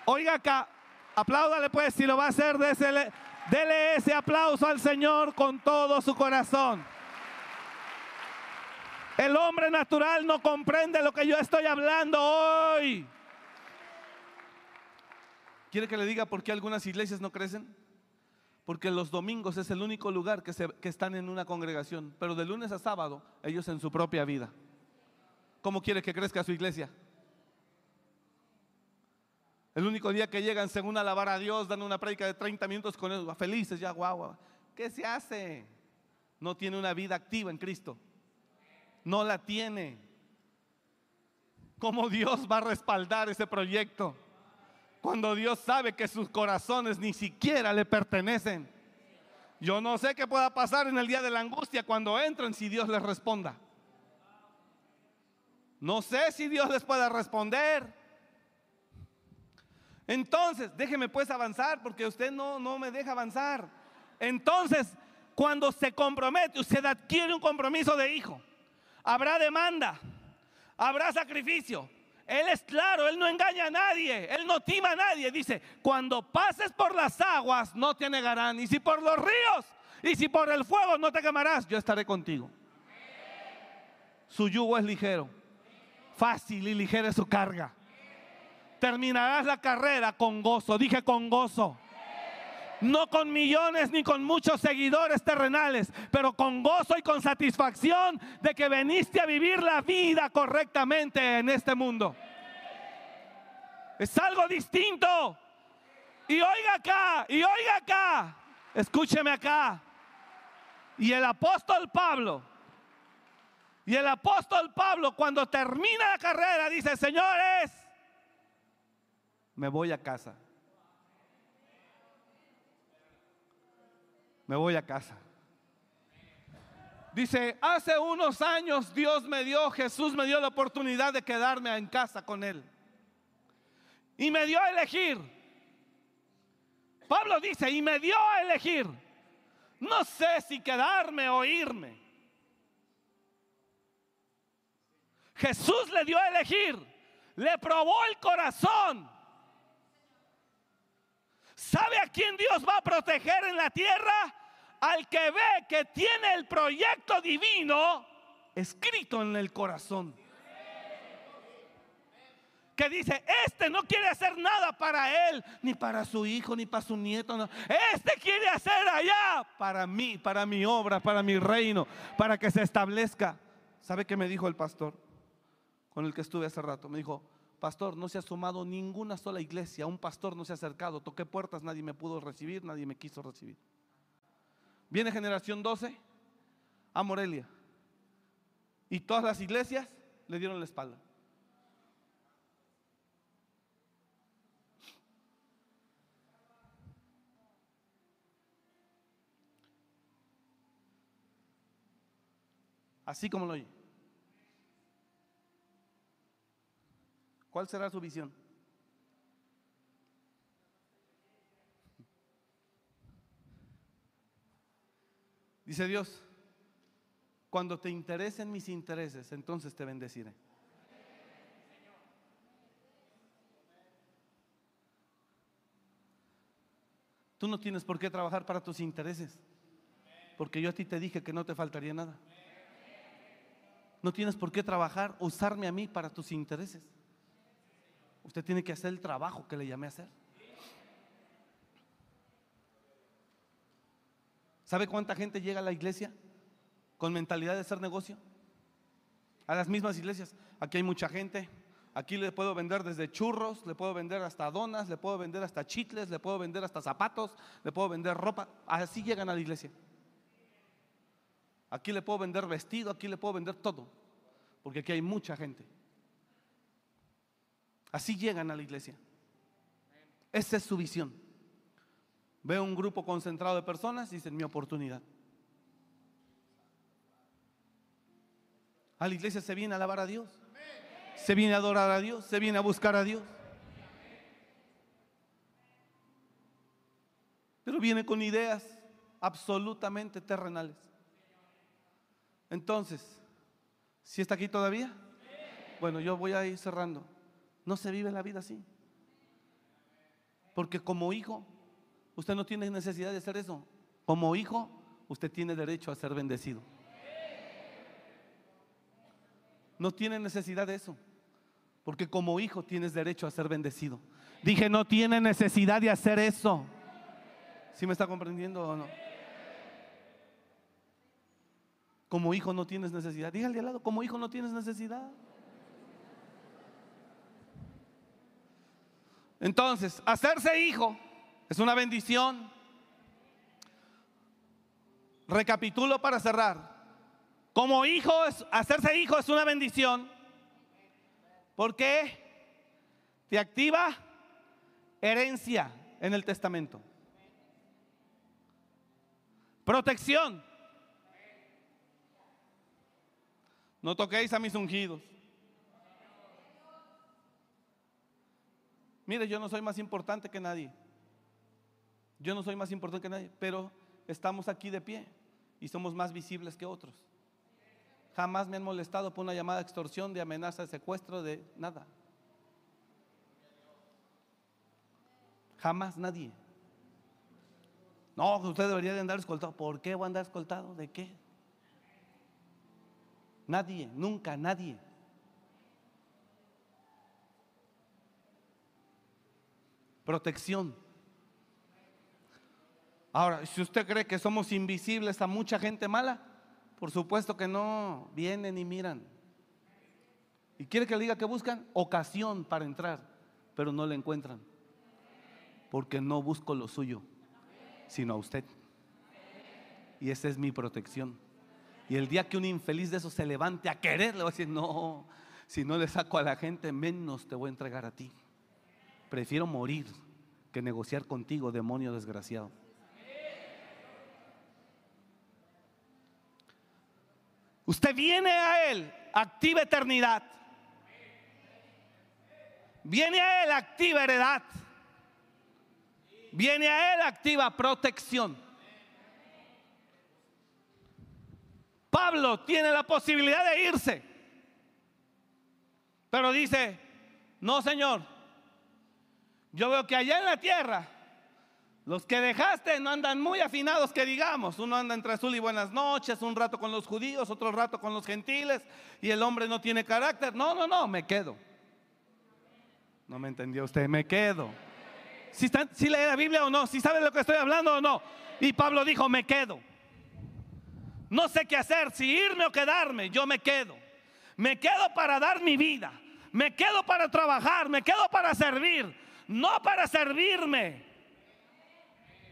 oiga acá, apláudale pues si lo va a hacer, désele, dele ese aplauso al Señor con todo su corazón. El hombre natural no comprende lo que yo estoy hablando hoy. ¿Quiere que le diga por qué algunas iglesias no crecen? Porque los domingos es el único lugar que, que, están en una congregación, pero de lunes a sábado ellos en su propia vida. ¿Cómo quiere que crezca su iglesia? El único día que llegan según alabar a Dios, dan una prédica de 30 minutos con ellos, felices ya, guau, ¿Qué se hace? No tiene una vida activa en Cristo no la tiene. ¿Cómo Dios va a respaldar ese proyecto? Cuando Dios sabe que sus corazones ni siquiera le pertenecen. Yo no sé qué pueda pasar en el día de la angustia cuando entren si Dios les responda. No sé si Dios les pueda responder. Entonces, déjeme pues avanzar porque usted no, no me deja avanzar. Entonces, cuando se compromete, usted adquiere un compromiso de hijo habrá demanda, habrá sacrificio. Él es claro, Él no engaña a nadie, Él no tima a nadie. Dice, cuando pases por las aguas no te negarán, y si por los ríos, y si por el fuego no te quemarás, yo estaré contigo. Su yugo es ligero, fácil y ligera es su carga. Terminarás la carrera con gozo, dije con gozo no con millones ni con muchos seguidores terrenales, pero con gozo y con satisfacción de que veniste a vivir la vida correctamente en este mundo. Es algo distinto. Y oiga acá, y oiga acá, escúcheme acá. Y el apóstol Pablo Y el apóstol Pablo cuando termina la carrera dice, señores, me voy a casa. Me voy a casa. Dice, hace unos años Dios me dio, Jesús me dio la oportunidad de quedarme en casa con Él. Y me dio a elegir. Pablo dice, y me dio a elegir. No sé si quedarme o irme. Jesús le dio a elegir. Le probó el corazón. ¿Sabe a quién Dios va a proteger en la tierra? Al que ve que tiene el proyecto divino escrito en el corazón. Que dice, este no quiere hacer nada para él, ni para su hijo, ni para su nieto. No. Este quiere hacer allá para mí, para mi obra, para mi reino, para que se establezca. ¿Sabe qué me dijo el pastor con el que estuve hace rato? Me dijo, pastor, no se ha sumado ninguna sola iglesia, un pastor no se ha acercado, toqué puertas, nadie me pudo recibir, nadie me quiso recibir. Viene generación 12 a Morelia y todas las iglesias le dieron la espalda. Así como lo oye. ¿Cuál será su visión? Dice Dios, cuando te interesen mis intereses, entonces te bendeciré. Tú no tienes por qué trabajar para tus intereses, porque yo a ti te dije que no te faltaría nada. No tienes por qué trabajar, usarme a mí para tus intereses. Usted tiene que hacer el trabajo que le llamé a hacer. ¿Sabe cuánta gente llega a la iglesia con mentalidad de hacer negocio? A las mismas iglesias. Aquí hay mucha gente. Aquí le puedo vender desde churros, le puedo vender hasta donas, le puedo vender hasta chitles, le puedo vender hasta zapatos, le puedo vender ropa. Así llegan a la iglesia. Aquí le puedo vender vestido, aquí le puedo vender todo. Porque aquí hay mucha gente. Así llegan a la iglesia. Esa es su visión. Veo un grupo concentrado de personas y dicen mi oportunidad. A la iglesia se viene a alabar a Dios. Se viene a adorar a Dios. Se viene a buscar a Dios. Pero viene con ideas absolutamente terrenales. Entonces, ¿si está aquí todavía? Bueno, yo voy a ir cerrando. No se vive la vida así. Porque como hijo, usted no tiene necesidad de hacer eso. Como hijo, usted tiene derecho a ser bendecido. No tiene necesidad de eso. Porque como hijo tienes derecho a ser bendecido. Dije, no tiene necesidad de hacer eso. ¿Sí me está comprendiendo o no? Como hijo no tienes necesidad. Dígale al lado, como hijo no tienes necesidad. Entonces, hacerse hijo es una bendición. Recapitulo para cerrar. Como hijo, hacerse hijo es una bendición. ¿Por qué? Te activa herencia en el testamento. Protección. No toquéis a mis ungidos. Mire, yo no soy más importante que nadie. Yo no soy más importante que nadie, pero estamos aquí de pie y somos más visibles que otros. Jamás me han molestado por una llamada de extorsión, de amenaza, de secuestro, de nada. Jamás nadie. No, usted debería de andar escoltado. ¿Por qué voy a andar escoltado? ¿De qué? Nadie, nunca, nadie. Protección. Ahora, si usted cree que somos invisibles a mucha gente mala, por supuesto que no vienen y miran. Y quiere que le diga que buscan ocasión para entrar, pero no le encuentran. Porque no busco lo suyo, sino a usted. Y esa es mi protección. Y el día que un infeliz de esos se levante a querer, le va a decir, no, si no le saco a la gente, menos te voy a entregar a ti. Prefiero morir que negociar contigo, demonio desgraciado. Usted viene a Él, activa eternidad. Viene a Él, activa heredad. Viene a Él, activa protección. Pablo tiene la posibilidad de irse. Pero dice, no Señor, yo veo que allá en la tierra los que dejaste no andan muy afinados, que digamos. Uno anda entre azul y buenas noches, un rato con los judíos, otro rato con los gentiles, y el hombre no tiene carácter. No, no, no, me quedo. No me entendió usted, me quedo. Si, si lee la Biblia o no, si sabe lo que estoy hablando o no. Y Pablo dijo, me quedo. No sé qué hacer, si irme o quedarme, yo me quedo. Me quedo para dar mi vida. Me quedo para trabajar, me quedo para servir, no para servirme.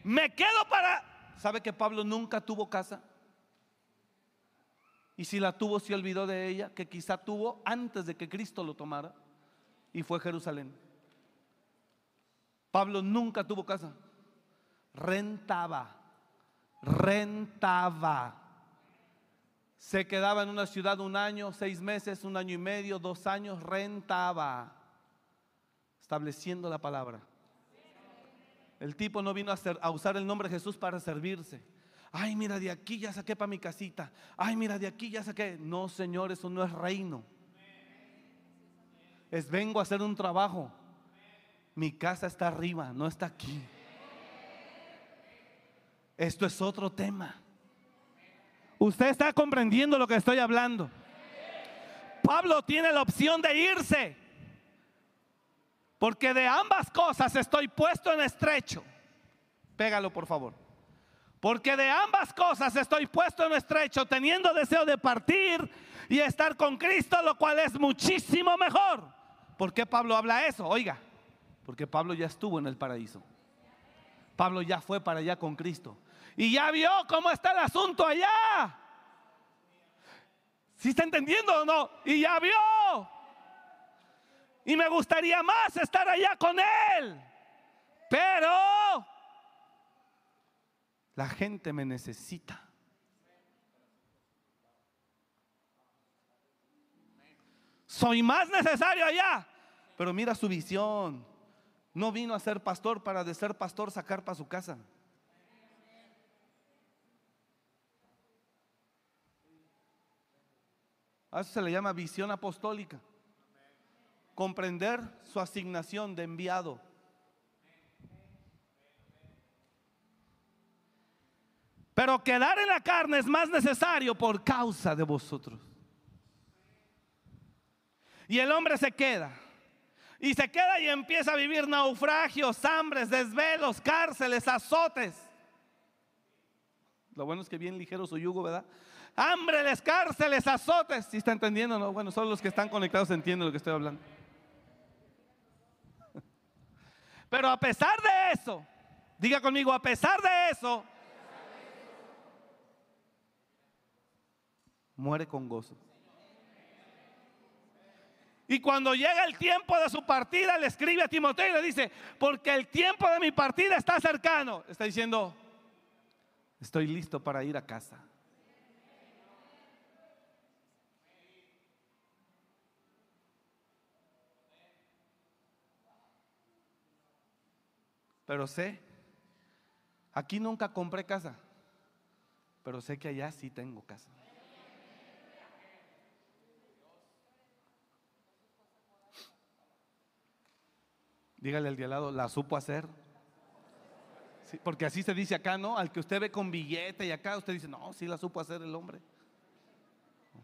Me quedo para... ¿Sabe que Pablo nunca tuvo casa? Y si la tuvo, se olvidó de ella, que quizá tuvo antes de que Cristo lo tomara. Y fue Jerusalén. Pablo nunca tuvo casa. Rentaba. Rentaba. Se quedaba en una ciudad un año, seis meses, un año y medio, dos años. Rentaba. Estableciendo la palabra. El tipo no vino a, usar el nombre de Jesús para servirse. Ay, mira, de aquí ya saqué para mi casita. Ay, mira, de aquí ya saqué. No, Señor, eso no es reino. Es vengo a hacer un trabajo. Mi casa está arriba, no está aquí. Esto es otro tema. Usted está comprendiendo lo que estoy hablando. Pablo tiene la opción de irse. Porque de ambas cosas estoy puesto en estrecho. Pégalo, por favor. Porque de ambas cosas estoy puesto en estrecho, teniendo deseo de partir y estar con Cristo, lo cual es muchísimo mejor. ¿Por qué Pablo habla eso? Oiga, porque Pablo ya estuvo en el paraíso. Pablo ya fue para allá con Cristo. Y ya vio cómo está el asunto allá. ¿Sí está entendiendo o no? Y ya vio y me gustaría más estar allá con Él. Pero la gente me necesita. Soy más necesario allá. Pero mira su visión. No vino a ser pastor para de ser pastor sacar para su casa. A eso se le llama visión apostólica comprender su asignación de enviado. Pero quedar en la carne es más necesario por causa de vosotros. Y el hombre se queda. Y se queda y empieza a vivir naufragios, hambres, desvelos, cárceles, azotes. Lo bueno es que bien ligero su yugo, ¿verdad? Hambre, cárceles, azotes. Si está entendiendo? No? Bueno, solo los que están conectados entienden lo que estoy hablando. Pero a pesar de eso, diga conmigo, a pesar de eso, muere con gozo. Y cuando llega el tiempo de su partida, le escribe a Timoteo y le dice, porque el tiempo de mi partida está cercano. Está diciendo, estoy listo para ir a casa. Pero sé, aquí nunca compré casa, pero sé que allá sí tengo casa. Dígale al de al lado, la supo hacer. porque así se dice acá, ¿no? Al que usted ve con billete y acá usted dice, no, sí la supo hacer el hombre.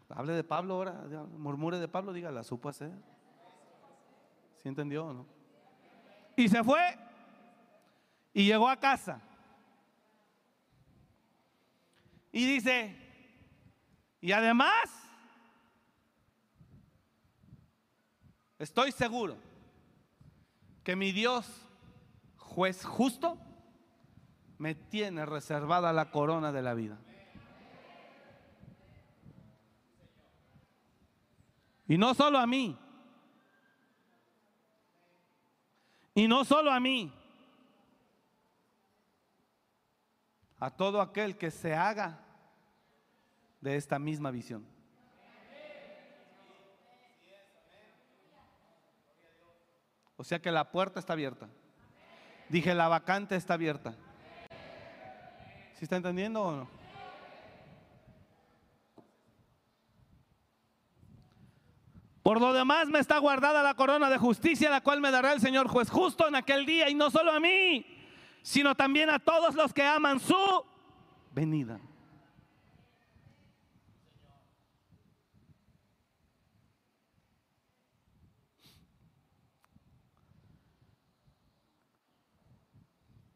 Hable de Pablo ahora, murmure de Pablo, diga, la supo hacer. ¿Sí entendió o no? Y se fue y llegó a casa. Y dice, y además, estoy seguro que mi Dios, juez justo, me tiene reservada la corona de la vida. Y no solo a mí. Y no solo a mí. A todo aquel que se haga de esta misma visión. O sea que la puerta está abierta. Dije, la vacante está abierta. ¿Sí está entendiendo o no? Por lo demás me está guardada la corona de justicia, la cual me dará el Señor juez justo en aquel día, y no solo a mí, sino también a todos los que aman su venida.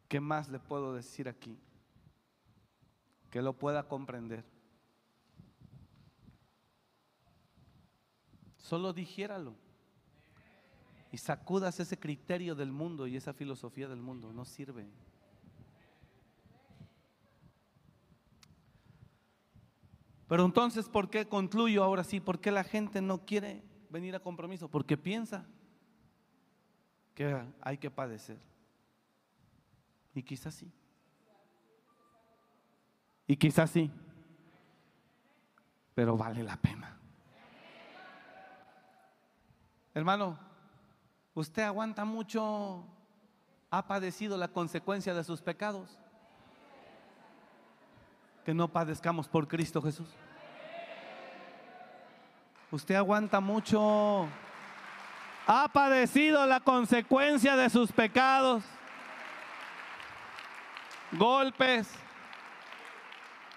¿Qué más le puedo decir aquí? Que lo pueda comprender. Solo dijéralo. Y sacudas ese criterio del mundo y esa filosofía del mundo. No sirve. Pero entonces, ¿por qué concluyo ahora sí? ¿Por qué la gente no quiere venir a compromiso? Porque piensa que hay que padecer. Y quizás sí. Y quizás sí. Pero vale la pena. Hermano, usted aguanta mucho, ha padecido la consecuencia de sus pecados. Que no padezcamos por Cristo Jesús. Usted aguanta mucho, ha padecido la consecuencia de sus pecados golpes,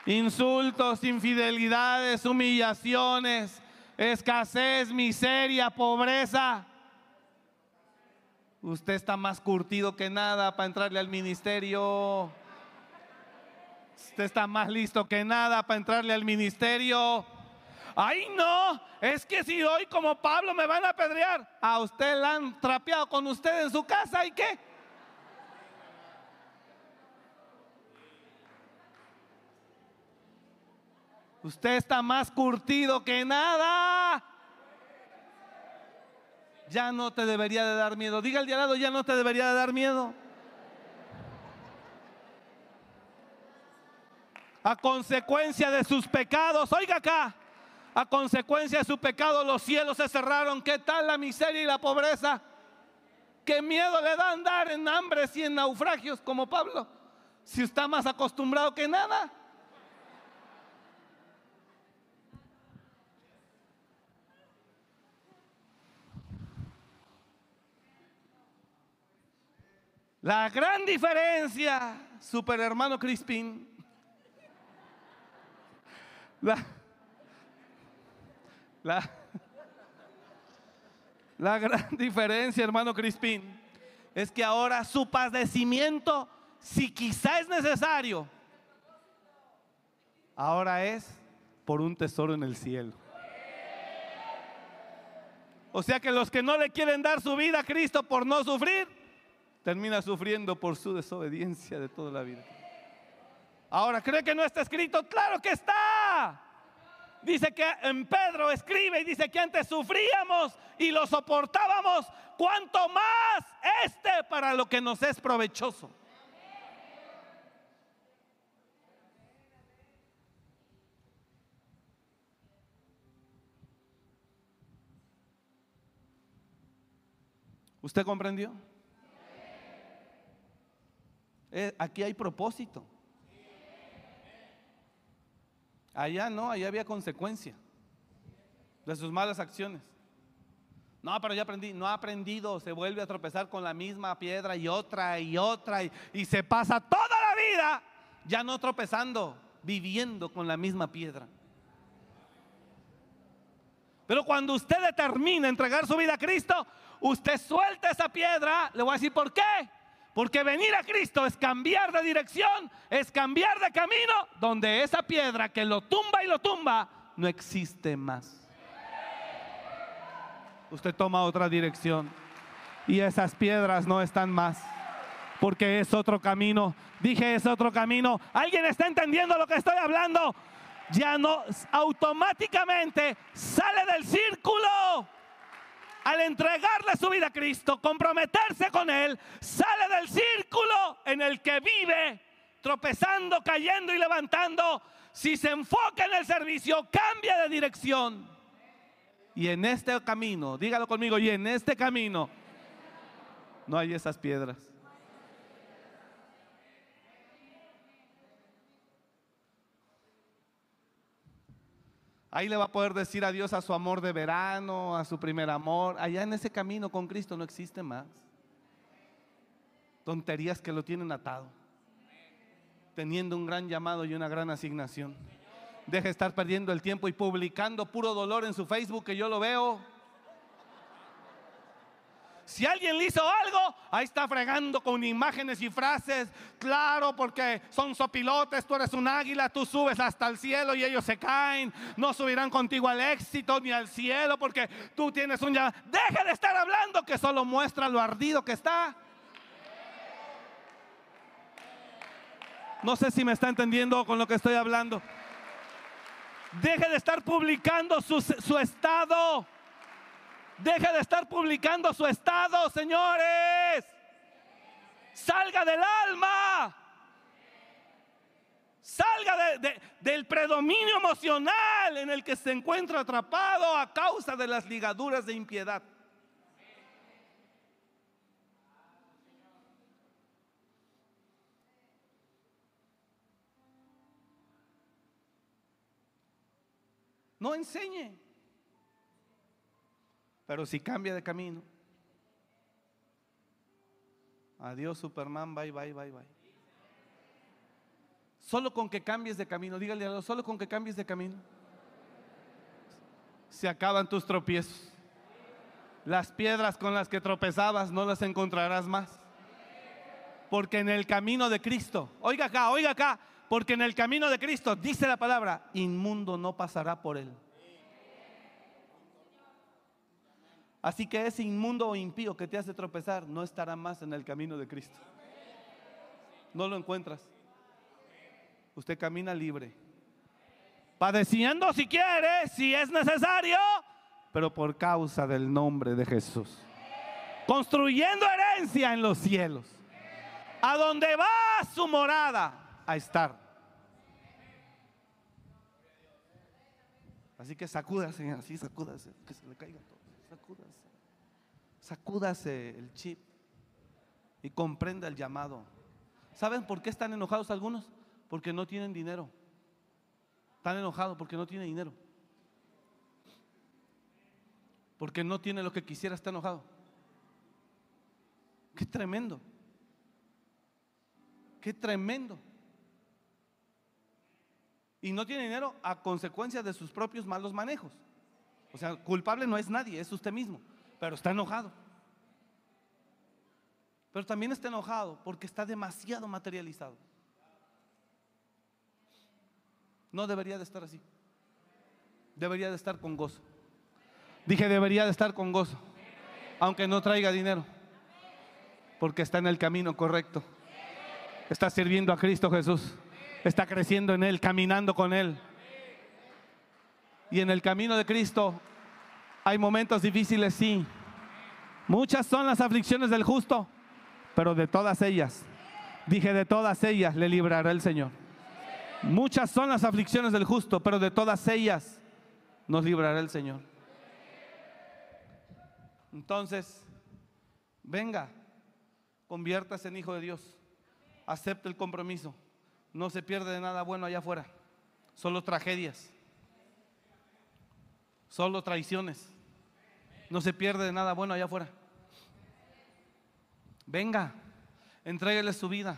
insultos, infidelidades, humillaciones, escasez, miseria, pobreza. Usted está más curtido que nada para entrarle al ministerio. Usted está más listo que nada para entrarle al ministerio. Ay, no, es que si hoy como Pablo me van a apedrear, a usted la han trapeado con usted en su casa y qué. Usted está más curtido que nada. Ya no te debería de dar miedo. Diga al dialado, ya no te debería de dar miedo. A consecuencia de sus pecados, oiga acá, a consecuencia de su pecado los cielos se cerraron. ¿Qué tal la miseria y la pobreza? ¿Qué miedo le da andar en hambres y en naufragios como Pablo? Si está más acostumbrado que nada. La gran diferencia, super hermano Crispin. La, la, la gran diferencia, hermano Crispin, es que ahora su padecimiento, si quizá es necesario, ahora es por un tesoro en el cielo. O sea que los que no le quieren dar su vida a Cristo por no sufrir, termina sufriendo por su desobediencia de toda la vida. Ahora, ¿cree que no está escrito? Claro que está. Dice que en Pedro escribe y dice que antes sufríamos y lo soportábamos, cuanto más este para lo que nos es provechoso. ¿Usted comprendió? Eh, aquí hay propósito. Allá no, allá había consecuencia de sus malas acciones. No, pero ya aprendí, no ha aprendido, se vuelve a tropezar con la misma piedra y otra y otra y, se pasa toda la vida ya no tropezando, viviendo con la misma piedra. Pero cuando usted determina entregar su vida a Cristo, usted suelta esa piedra, le voy a decir por qué. Porque venir a Cristo es cambiar de dirección, es cambiar de camino, donde esa piedra que lo tumba y lo tumba no existe más. Usted toma otra dirección y esas piedras no están más. Porque es otro camino. Dije es otro camino. ¿Alguien está entendiendo lo que estoy hablando? ya no automáticamente sale del círculo. Al entregarle su vida a Cristo, comprometerse con Él, sale del círculo en el que vive, tropezando, cayendo y levantando. Si se enfoca en el servicio, cambia de dirección. Y en este camino, dígalo conmigo, y en este camino no hay esas piedras. Ahí le va a poder decir adiós a su amor de verano, a su primer amor. Allá en ese camino con Cristo no existe más. Tonterías que lo tienen atado. Teniendo un gran llamado y una gran asignación. Deje de estar perdiendo el tiempo y publicando puro dolor en su Facebook que yo lo veo. Si alguien le hizo algo, ahí está fregando con imágenes y frases. Claro, porque son sopilotes, tú eres un águila, tú subes hasta el cielo y ellos se caen. No subirán contigo al éxito ni al cielo porque tú tienes un ya. Deje de estar hablando que solo muestra lo ardido que está. No sé si me está entendiendo con lo que estoy hablando. Deje de estar publicando su, su estado. Deje de estar publicando su estado, señores. Salga del alma. Salga del predominio emocional en el que se encuentra atrapado a causa de las ligaduras de impiedad. No enseñe. Pero si cambia de camino, adiós Superman, bye, bye, bye, bye. Solo con que cambies de camino, dígale solo con que cambies de camino, se acaban tus tropiezos. Las piedras con las que tropezabas no las encontrarás más. Porque en el camino de Cristo, oiga acá, oiga acá, porque en el camino de Cristo, dice la palabra, inmundo no pasará por él. Así que ese inmundo o impío que te hace tropezar no estará más en el camino de Cristo. No lo encuentras. Usted camina libre. Padeciendo si quiere, si es necesario, pero por causa del nombre de Jesús. Construyendo herencia en los cielos. A donde va su morada a estar. Así que sacúdase, así sacúdase, que se le caiga todo. Sacúdase el chip y comprenda el llamado. ¿Saben por qué están enojados algunos? Porque no tienen dinero. Están enojados porque no tienen dinero. Porque no tiene lo que quisiera, está enojado. Qué tremendo. Qué tremendo. Y no tiene dinero a consecuencia de sus propios malos manejos. O sea, culpable no es nadie, es usted mismo, pero está enojado. Pero también está enojado porque está demasiado materializado. No debería de estar así. Debería de estar con gozo. Dije, debería de estar con gozo, aunque no traiga dinero, porque está en el camino correcto. Está sirviendo a Cristo Jesús. Está creciendo en Él, caminando con Él. Y en el camino de Cristo hay momentos difíciles, sí. Muchas son las aflicciones del justo, pero de todas ellas, dije, de todas ellas le librará el Señor. Muchas son las aflicciones del justo, pero de todas ellas nos librará el Señor. Entonces, venga, conviértase en hijo de Dios, acepte el compromiso. No se pierde de nada bueno allá afuera, solo tragedias. Solo traiciones. No se pierde de nada bueno allá afuera. Venga, entréguele su vida.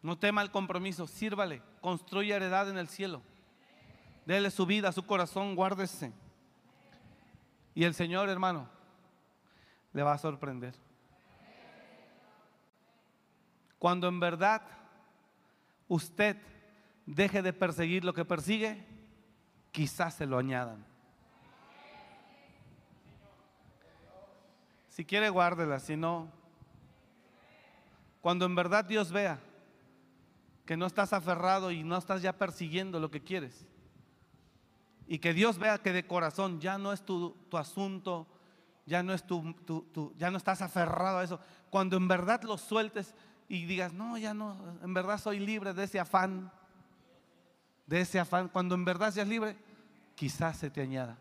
No tema el compromiso, sírvale, construya heredad en el cielo. Dele su vida, su corazón, guárdese. Y el Señor, hermano, le va a sorprender. Cuando en verdad usted deje de perseguir lo que persigue, quizás se lo añadan. Si quiere, guárdela, si no, cuando en verdad Dios vea que no estás aferrado y no estás ya persiguiendo lo que quieres. Y que Dios vea que de corazón ya no es tu, asunto, ya no, es tu, tu, ya no estás aferrado a eso. Cuando en verdad lo sueltes y digas, no, ya no, en verdad soy libre de ese afán, de ese afán. Cuando en verdad seas libre, quizás se te añada.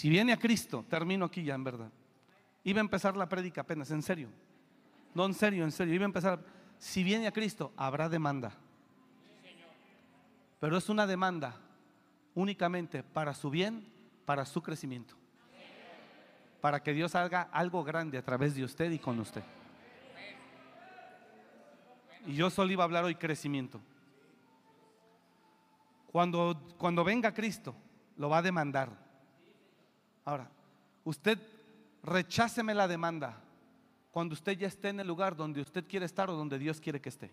Si viene a Cristo, termino aquí ya en verdad. Iba a empezar la prédica apenas, en serio. No, en serio, en serio. Iba a empezar. Si viene a Cristo, habrá demanda. Pero es una demanda únicamente para su bien, para su crecimiento. Para que Dios haga algo grande a través de usted y con usted. Y yo solo iba a hablar hoy crecimiento. Cuando, cuando venga Cristo, lo va a demandar. Ahora, usted recháceme la demanda cuando usted ya esté en el lugar donde usted quiere estar o donde Dios quiere que esté.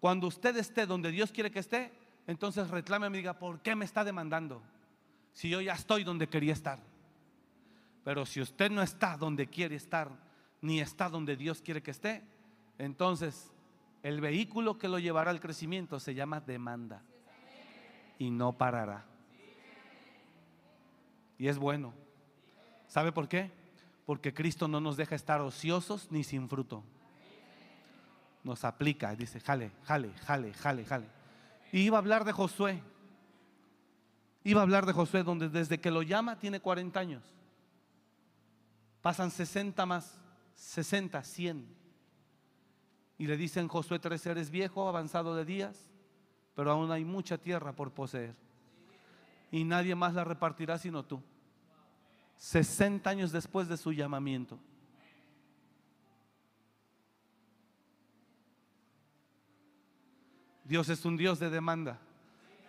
Cuando usted esté donde Dios quiere que esté, entonces reclame y diga, ¿por qué me está demandando? Si yo ya estoy donde quería estar. Pero si usted no está donde quiere estar, ni está donde Dios quiere que esté, entonces el vehículo que lo llevará al crecimiento se llama demanda y no parará. Y es bueno. ¿Sabe por qué? Porque Cristo no nos deja estar ociosos ni sin fruto nos aplica. Dice, jale, jale, jale, jale, jale. Y iba a hablar de Josué. Iba a hablar de Josué, donde desde que lo llama tiene 40 años. Pasan 60 más, 60, 100. Y le dicen, Josué 13, eres viejo, avanzado de días, pero aún hay mucha tierra por poseer. Y nadie más la repartirá sino tú. 60 años después de su llamamiento. Dios es un Dios de demanda.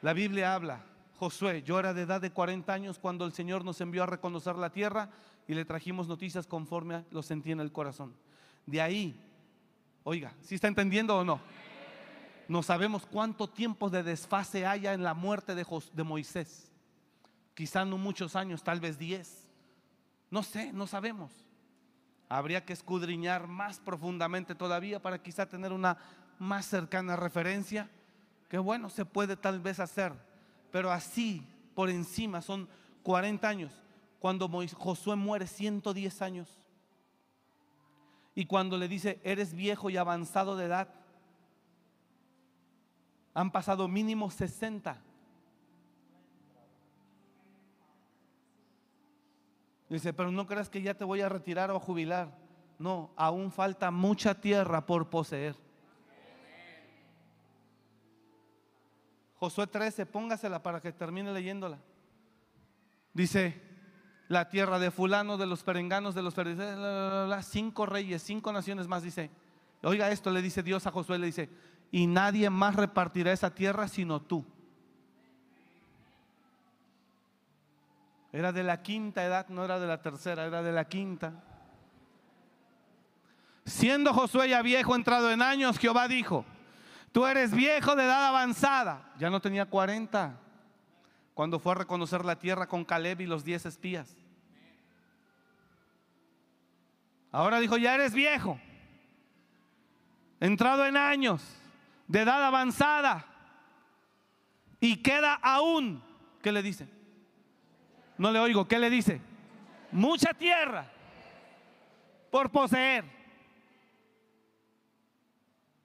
La Biblia habla, Josué, yo era de edad de 40 años cuando el Señor nos envió a reconocer la tierra y le trajimos noticias conforme lo sentí en el corazón. De ahí, oiga, ¿sí está entendiendo o no? No sabemos cuánto tiempo de desfase haya en la muerte de, de Moisés. Quizá no muchos años, tal vez 10. No sé, no sabemos. Habría que escudriñar más profundamente todavía para quizá tener una más cercana referencia, que bueno, se puede tal vez hacer, pero así por encima son 40 años. Cuando Josué muere 110 años. Y cuando le dice, eres viejo y avanzado de edad, han pasado mínimo 60. Dice, pero no creas que ya te voy a retirar o a jubilar. No, aún falta mucha tierra por poseer. Josué 13, póngasela para que termine leyéndola. Dice, la tierra de fulano, de los perenganos, de los fariseos, cinco reyes, cinco naciones más, dice. Oiga esto, le dice Dios a Josué, le dice, y nadie más repartirá esa tierra sino tú. Era de la quinta edad, no era de la tercera, era de la quinta. Siendo Josué ya viejo, entrado en años, Jehová dijo, Tú eres viejo de edad avanzada. Ya no tenía 40 cuando fue a reconocer la tierra con Caleb y los 10 espías. Ahora dijo, ya eres viejo, entrado en años, de edad avanzada, y queda aún, ¿qué le dice? No le oigo, ¿qué le dice? Mucha tierra por poseer.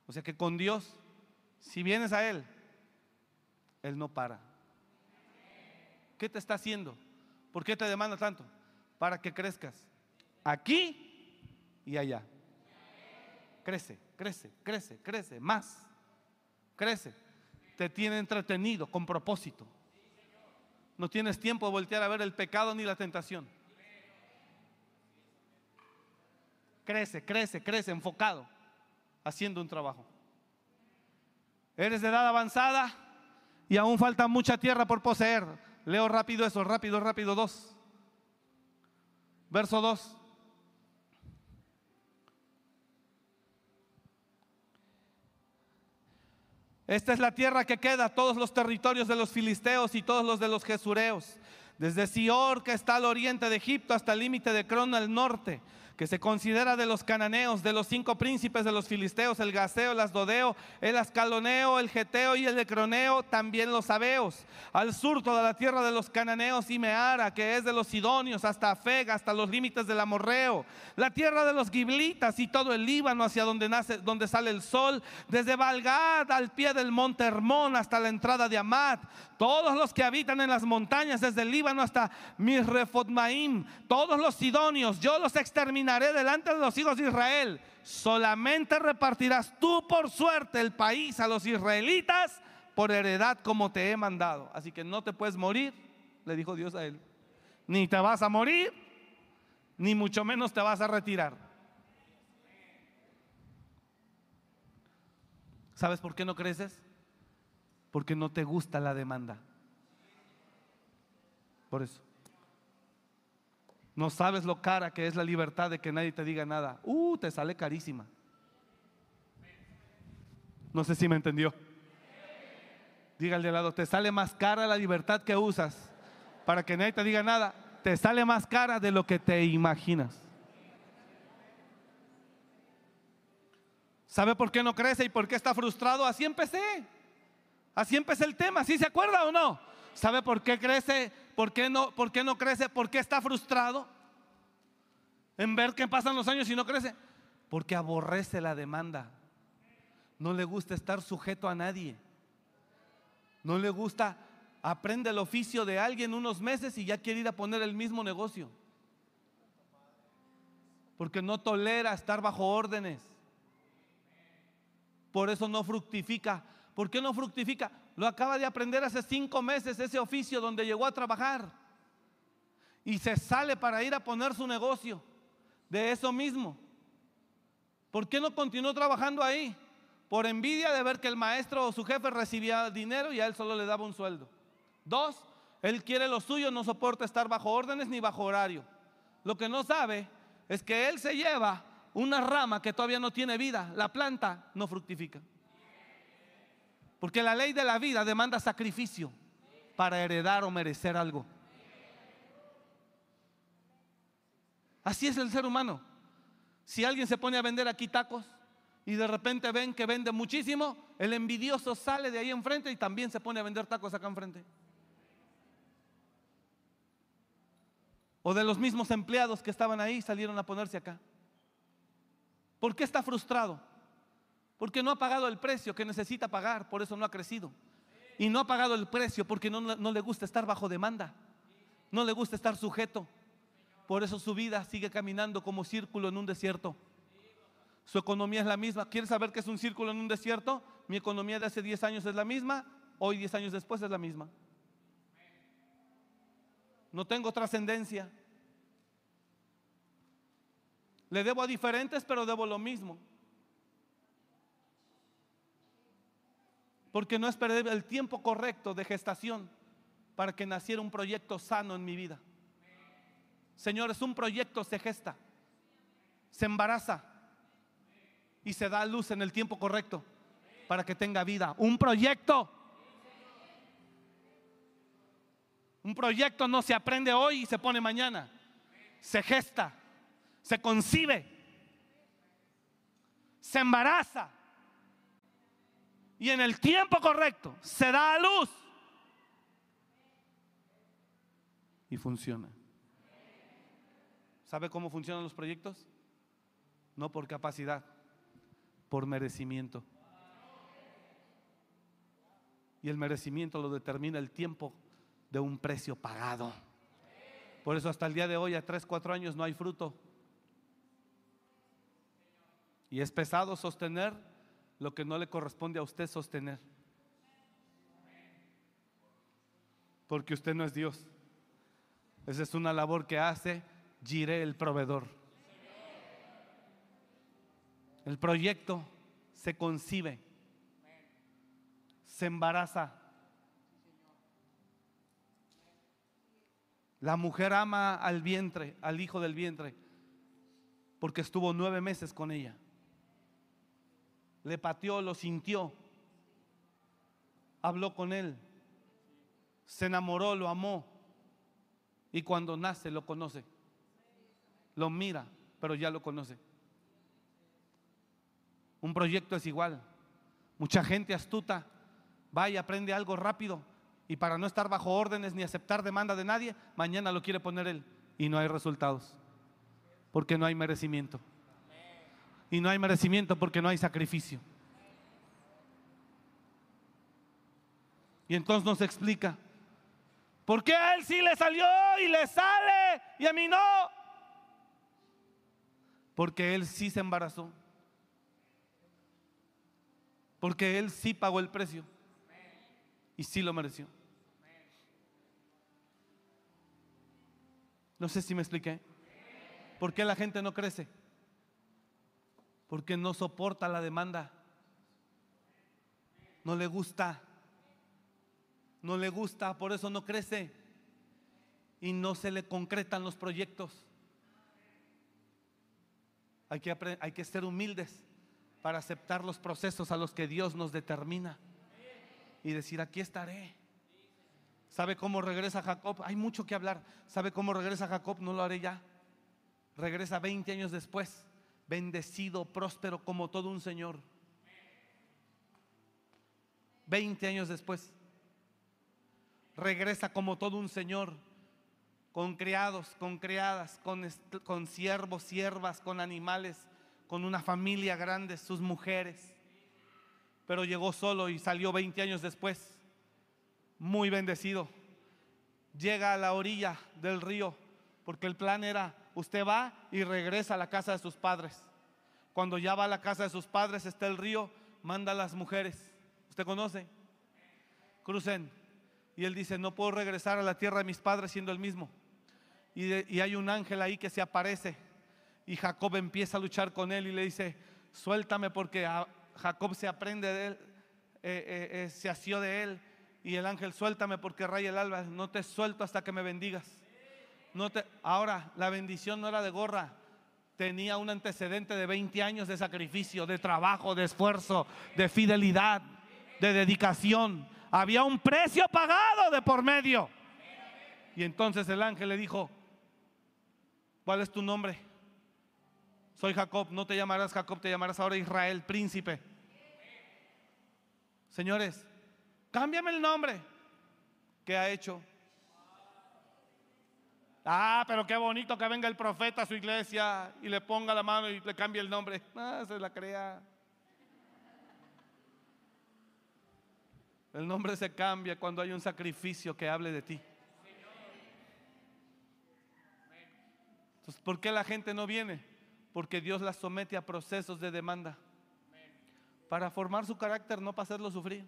O sea que con Dios si vienes a Él, Él no para. ¿Qué te está haciendo? ¿Por qué te demanda tanto? Para que crezcas aquí y allá. Crece, crece, crece, crece, más. Crece. Te tiene entretenido con propósito. No tienes tiempo de voltear a ver el pecado ni la tentación. Crece, crece, crece, enfocado, haciendo un trabajo. Eres de edad avanzada y aún falta mucha tierra por poseer. Leo rápido eso, rápido, rápido, dos. Verso 2. Esta es la tierra que queda, todos los territorios de los filisteos y todos los de los jesureos, desde Sior, que está al oriente de Egipto, hasta el límite de Crono al norte que se considera de los cananeos, de los cinco príncipes de los filisteos, el gaseo, el asdodeo, el ascaloneo, el geteo y el ecroneo, también los sabeos. Al sur toda la tierra de los cananeos y Meara, que es de los sidonios, hasta Fega, hasta los límites del amorreo. La tierra de los giblitas y todo el Líbano hacia donde, nace, donde sale el sol, desde Valgad al pie del monte Hermón hasta la entrada de Amat. Todos los que habitan en las montañas, desde el Líbano hasta Misrefotmaim, todos los sidonios, yo los exterminé delante de los hijos de Israel. Solamente repartirás tú por suerte el país a los israelitas por heredad como te he mandado. Así que no te puedes morir, le dijo Dios a él. Ni te vas a morir, ni mucho menos te vas a retirar. ¿Sabes por qué no creces? Porque no te gusta la demanda. Por eso. No sabes lo cara que es la libertad de que nadie te diga nada. Uh, te sale carísima. No sé si me entendió. Dígale al lado, te sale más cara la libertad que usas para que nadie te diga nada. Te sale más cara de lo que te imaginas. ¿Sabe por qué no crece y por qué está frustrado? Así empecé. Así empecé el tema. ¿Sí se acuerda o no? ¿Sabe por qué crece? ¿Por qué no, por qué no crece? ¿Por qué está frustrado? En ver que pasan los años y no crece. Porque aborrece la demanda. No le gusta estar sujeto a nadie. No le gusta, aprende el oficio de alguien unos meses y ya quiere ir a poner el mismo negocio. Porque no tolera estar bajo órdenes. Por eso no fructifica. ¿Por qué no fructifica? Lo acaba de aprender hace cinco meses ese oficio donde llegó a trabajar. Y se sale para ir a poner su negocio de eso mismo. ¿Por qué no continuó trabajando ahí? Por envidia de ver que el maestro o su jefe recibía dinero y a él solo le daba un sueldo. Dos, él quiere lo suyo, no soporta estar bajo órdenes ni bajo horario. Lo que no sabe es que él se lleva una rama que todavía no tiene vida. La planta no fructifica. Porque la ley de la vida demanda sacrificio para heredar o merecer algo. Así es el ser humano. Si alguien se pone a vender aquí tacos y de repente ven que vende muchísimo, el envidioso sale de ahí enfrente y también se pone a vender tacos acá enfrente. O de los mismos empleados que estaban ahí salieron a ponerse acá. ¿Por qué está frustrado? Porque no ha pagado el precio que necesita pagar, por eso no ha crecido. Y no ha pagado el precio porque no, le gusta estar bajo demanda, no le gusta estar sujeto. Por eso su vida sigue caminando como círculo en un desierto. Su economía es la misma. ¿Quieres saber qué es un círculo en un desierto? Mi economía de hace 10 años es la misma, hoy 10 años después es la misma. No tengo trascendencia. Le debo a diferentes, pero debo lo mismo. Porque no esperé el tiempo correcto de gestación para que naciera un proyecto sano en mi vida. Señores, un proyecto se gesta, se embaraza y se da luz en el tiempo correcto para que tenga vida. Un proyecto. Un proyecto no se aprende hoy y se pone mañana. Se gesta, se concibe, se embaraza y en el tiempo correcto se da a luz y funciona. ¿Sabe cómo funcionan los proyectos? No por capacidad, por merecimiento. Y el merecimiento lo determina el tiempo de un precio pagado. Por eso hasta el día de hoy, a 3, 4 años, no hay fruto. Y es pesado sostener lo que no le corresponde a usted sostener. Porque usted no es Dios. Esa es una labor que hace Jiré el proveedor. El proyecto se concibe, se embaraza. La mujer ama al vientre, al hijo del vientre, porque estuvo nueve meses con ella le pateó, lo sintió. habló con él, se enamoró, lo amó. Y cuando nace lo conoce. Lo mira, pero ya lo conoce. Un proyecto es igual. Mucha gente astuta va y aprende algo rápido y para no estar bajo órdenes ni aceptar demanda de nadie, mañana lo quiere poner él y no hay resultados. Porque no hay merecimiento. Y no hay merecimiento porque no hay sacrificio. Y entonces nos explica, ¿por qué a él sí le salió y le sale y a mí no? Porque él sí se embarazó. Porque él sí pagó el precio. Y sí lo mereció. No sé si me expliqué. ¿Por qué la gente no crece? Porque no soporta la demanda. No le gusta no le gusta, por eso no crece y no se le concretan los proyectos. Hay que, hay que ser humildes para aceptar los procesos a los que Dios nos determina y decir, aquí estaré. ¿Sabe cómo regresa Jacob? Hay mucho que hablar. ¿Sabe cómo regresa Jacob? No lo haré ya. Regresa 20 años después, bendecido, próspero como todo un señor. 20 años después regresa como todo un señor, con criados, con criadas, con, con siervos, siervas, con animales, con una familia grande, sus mujeres. Pero llegó solo y salió 20 años después, muy bendecido. Llega a la orilla del río, porque el plan era, usted va y regresa a la casa de sus padres. Cuando ya va a la casa de sus padres, está el río, manda a las mujeres. ¿Usted conoce? Crucen y él dice, no puedo regresar a la tierra de mis padres siendo el mismo. Y, hay un ángel ahí que se aparece. Y Jacob empieza a luchar con él y le dice, suéltame porque Jacob se aprende de él, eh, eh, eh, se asió de él. Y el ángel, suéltame porque raya el alba, no te suelto hasta que me bendigas. Ahora, la bendición no era de gorra, tenía un antecedente de 20 años de sacrificio, de trabajo, de esfuerzo, de fidelidad, de dedicación. Había un precio pagado de por medio. Y entonces el ángel le dijo, ¿cuál es tu nombre? Soy Jacob, no te llamarás Jacob, te llamarás ahora Israel, príncipe. Señores, cámbiame el nombre. ¿Qué ha hecho? Ah, pero qué bonito que venga el profeta a su iglesia y le ponga la mano y le cambie el nombre. Ah, se la crea. El nombre se cambia cuando hay un sacrificio que hable de ti. Entonces, ¿por qué la gente no viene? Porque Dios la somete a procesos de demanda. Para formar su carácter, no para hacerlo sufrir.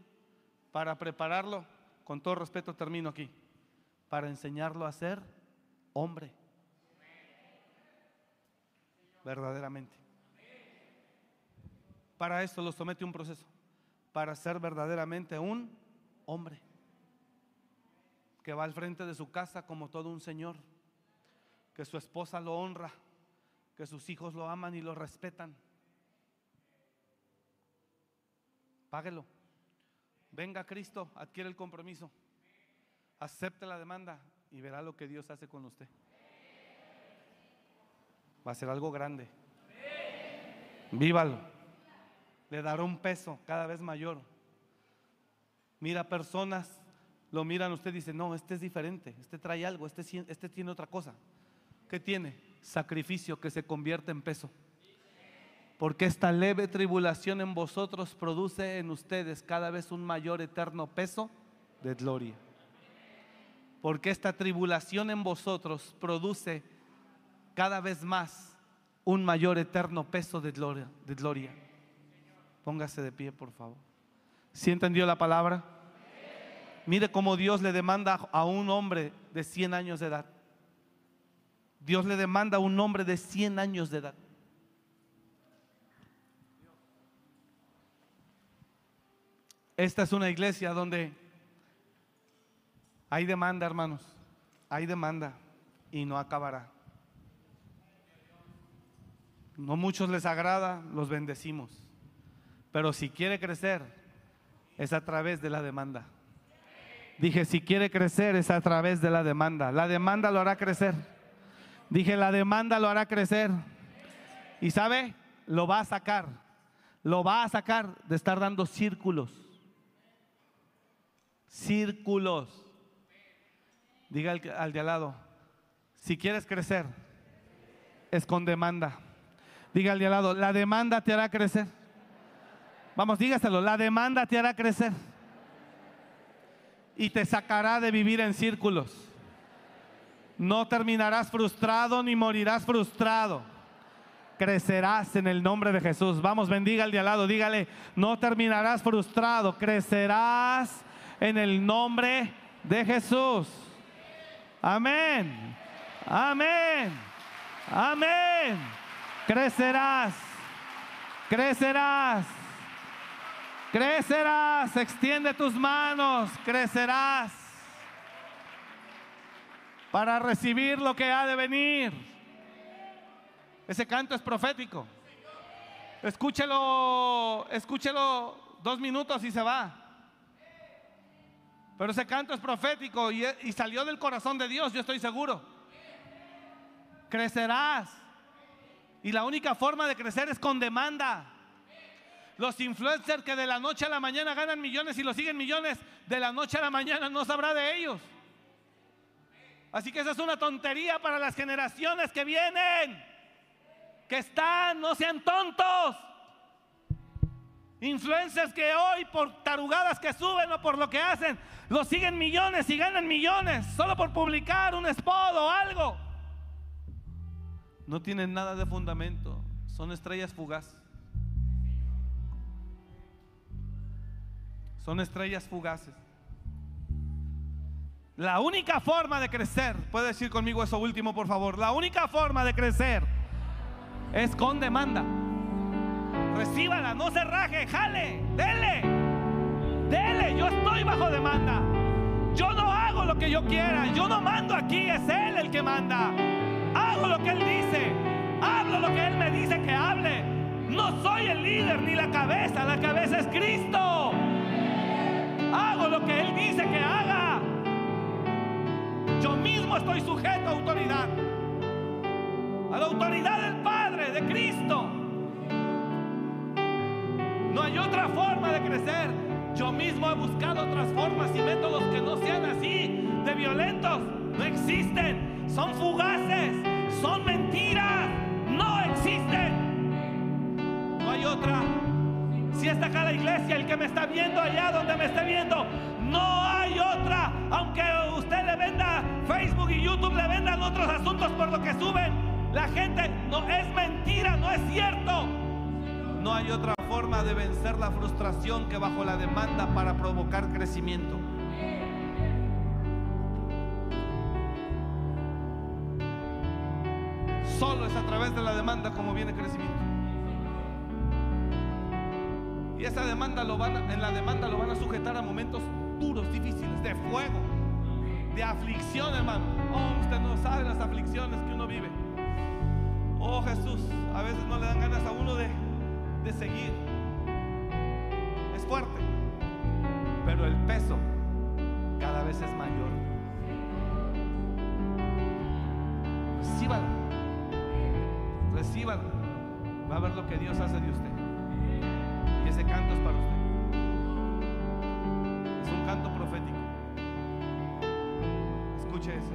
Para prepararlo, con todo respeto termino aquí. Para enseñarlo a ser hombre. Verdaderamente. Para eso lo somete un proceso para ser verdaderamente un hombre que va al frente de su casa como todo un señor, que su esposa lo honra, que sus hijos lo aman y lo respetan. Páguelo. Venga Cristo, adquiere el compromiso, acepte la demanda y verá lo que Dios hace con usted. Va a ser algo grande. Vívalo le dará un peso cada vez mayor. Mira personas, lo miran usted dice, no, este es diferente, este trae algo, este, este tiene otra cosa. ¿Qué tiene? Sacrificio que se convierte en peso. Porque esta leve tribulación en vosotros produce en ustedes cada vez un mayor eterno peso de gloria. Porque esta tribulación en vosotros produce cada vez más un mayor eterno peso de gloria. Póngase de pie, por favor. ¿Sí entendió la palabra? Mire cómo Dios le demanda a un hombre de 100 años de edad. Dios le demanda a un hombre de 100 años de edad. Esta es una iglesia donde hay demanda, hermanos. Hay demanda y no acabará. No muchos les agrada, los bendecimos. Pero si quiere crecer es a través de la demanda. Dije, si quiere crecer es a través de la demanda. La demanda lo hará crecer. Dije, la demanda lo hará crecer. Y sabe, lo va a sacar. Lo va a sacar de estar dando círculos. Círculos. Diga al, al de al lado, si quieres crecer, es con demanda. Diga al de al lado, la demanda te hará crecer. Vamos, dígaselo, la demanda te hará crecer. Y te sacará de vivir en círculos. No terminarás frustrado ni morirás frustrado. Crecerás en el nombre de Jesús. Vamos, bendiga al de al lado, dígale, no terminarás frustrado, crecerás en el nombre de Jesús. Amén. Amén. Amén. Crecerás. Crecerás. Crecerás. Extiende tus manos. Crecerás. Para recibir lo que ha de venir. Ese canto es profético. Escúchelo, escúchelo dos minutos y se va. Pero ese canto es profético y, salió del corazón de Dios, yo estoy seguro. Crecerás. Y la única forma de crecer es con demanda. Los influencers que de la noche a la mañana ganan millones y lo siguen millones, de la noche a la mañana no sabrá de ellos. Así que esa es una tontería para las generaciones que vienen, que están, no sean tontos. Influencers que hoy por tarugadas que suben o por lo que hacen, los siguen millones y ganan millones solo por publicar un spot o algo. No tienen nada de fundamento, son estrellas fugaces. Son estrellas fugaces. La única forma de crecer, puede decir conmigo eso último por favor, la única forma de crecer es con demanda. Recíbala, no se raje, jale, dele, dele, yo estoy bajo demanda. Yo no hago lo que yo quiera, yo no mando aquí, es Él el que manda. Hago lo que Él dice, hablo lo que Él me dice que hable. No soy el líder ni la cabeza, la cabeza es Cristo. Hago lo que Él dice que haga. Yo mismo estoy sujeto a autoridad. A la autoridad del Padre, de Cristo. No hay otra forma de crecer. Yo mismo he buscado otras formas y métodos que no sean así, de violentos. No existen. Son fugaces. Son mentiras. No existen. No hay otra. Si está acá la iglesia, el que me está viendo allá donde me esté viendo, no hay otra. Aunque usted le venda Facebook y YouTube, le vendan otros asuntos por lo que suben. La gente no es mentira, no es cierto. No hay otra forma de vencer la frustración que bajo la demanda para provocar crecimiento. Solo es a través de la demanda como viene crecimiento. Y esa demanda lo van a, en la demanda lo van a sujetar a momentos duros, difíciles, de fuego, de aflicción, hermano. Oh, usted no sabe las aflicciones que uno vive. Oh Jesús, a veces no le dan ganas a uno de, de seguir. Es fuerte, pero el peso cada vez es mayor. Recíbalo, recíbalo. Va a ver lo que Dios hace de usted. Y ese canto es para usted. Es un canto profético. Escuche eso.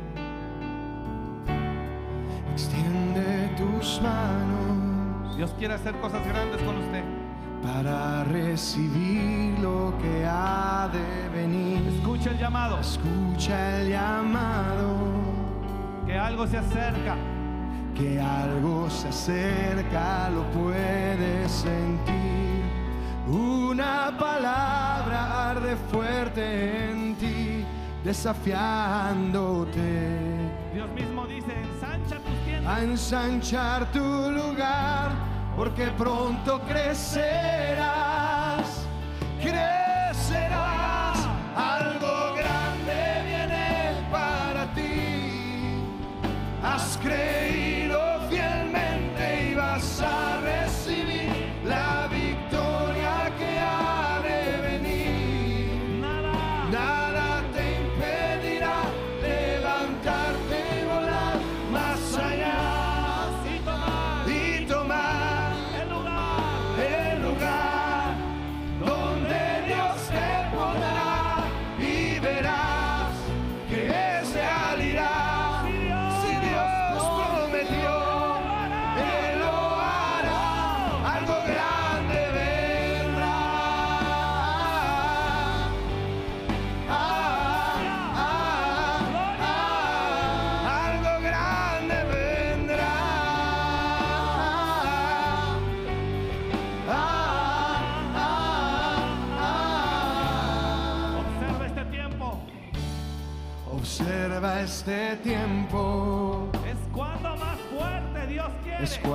Extiende tus manos Dios quiere hacer cosas grandes con usted. para recibir lo que ha de venir. Escuche el llamado. Escucha el llamado, Que algo se acerca. que algo se acerca, lo puedes sentir. Una palabra arde fuerte en ti, desafiándote. Dios mismo dice, ensancha tus tiendas. a ensanchar tu lugar, porque pronto crecerás, crecerás, algo grande viene para ti. Has creído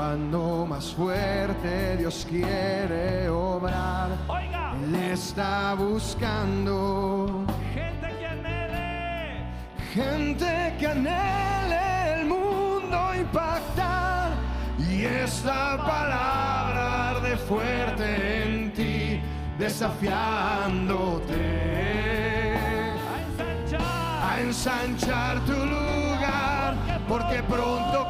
cuando más fuerte Dios quiere obrar. Oiga, Él está buscando gente que anhele. gente que anhele el mundo impactar. Y esta palabra arde fuerte en ti, desafiándote A ensanchar. a ensanchar tu lugar, porque pronto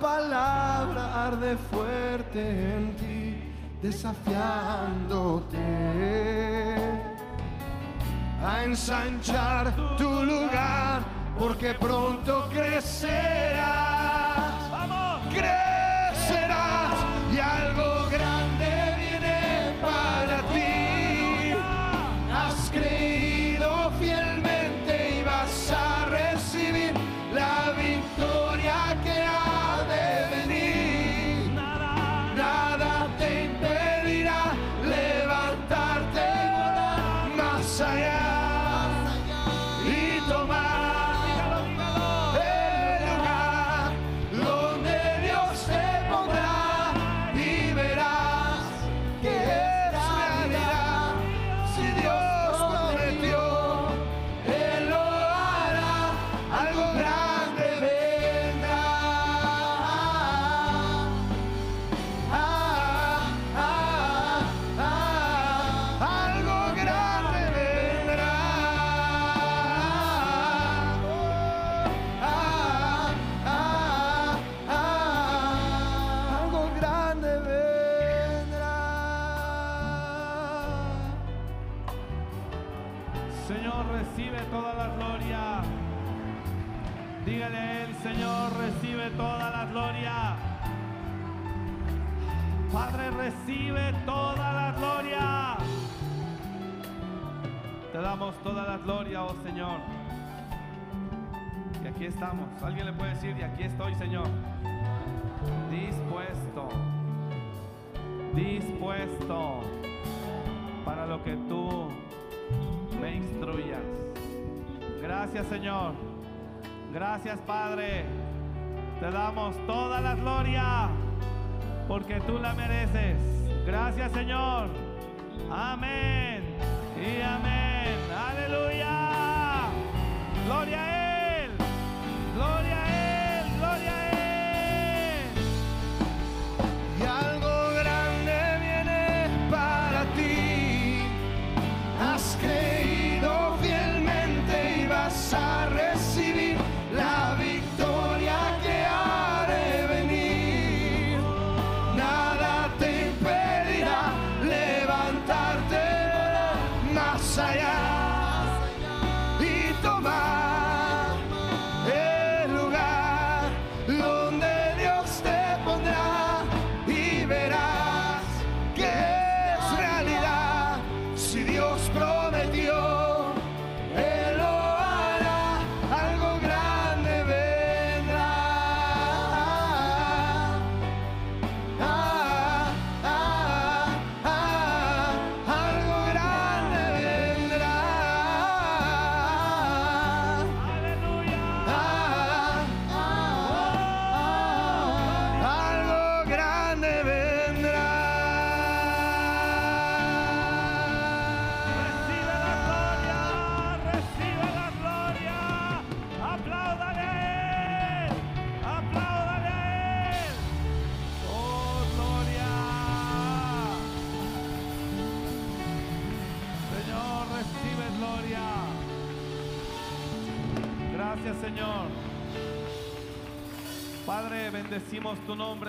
palabra arde fuerte en ti, desafiándote. A ensanchar tu lugar, porque pronto crecerás, toda la gloria, oh Señor. Y aquí estamos. Alguien le puede decir, y aquí estoy, Señor. Dispuesto. Dispuesto para lo que tú me instruyas. Gracias Señor. Gracias Padre. Te damos toda la gloria porque tú la mereces. Gracias Señor. Amén y Aleluya. Gloria a Él.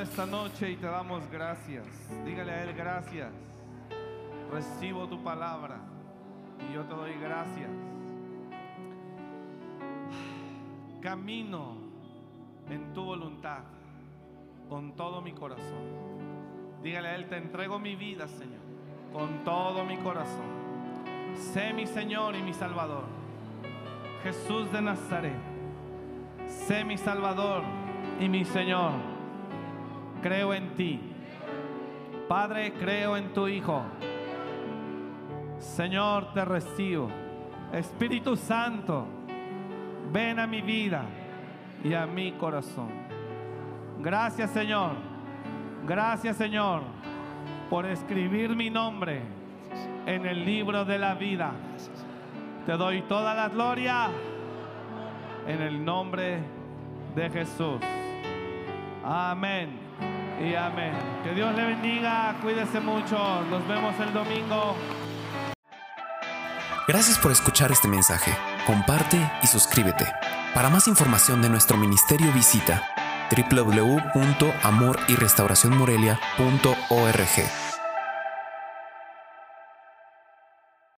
Esta noche y te damos gracias. Dígale a Él gracias. Recibo tu palabra y yo te doy gracias. Camino en tu voluntad con todo mi corazón. Dígale a Él, te entrego mi vida, Señor, con todo mi corazón. Sé mi Señor y mi Salvador. Jesús de Nazaret. Sé mi Salvador y mi Señor. Creo en ti. Padre, creo en tu Hijo. Señor, te recibo. Espíritu Santo, ven a mi vida y a mi corazón. Gracias, Señor. Gracias, Señor, por escribir mi nombre en el libro de la vida. Te doy toda la gloria en el nombre de Jesús. Amén y amén. Que Dios le bendiga, cuídese mucho. Nos vemos el domingo. Gracias por escuchar este mensaje. Comparte y suscríbete. Para más información de nuestro ministerio visita www.amoryrestauracionmorelia.org.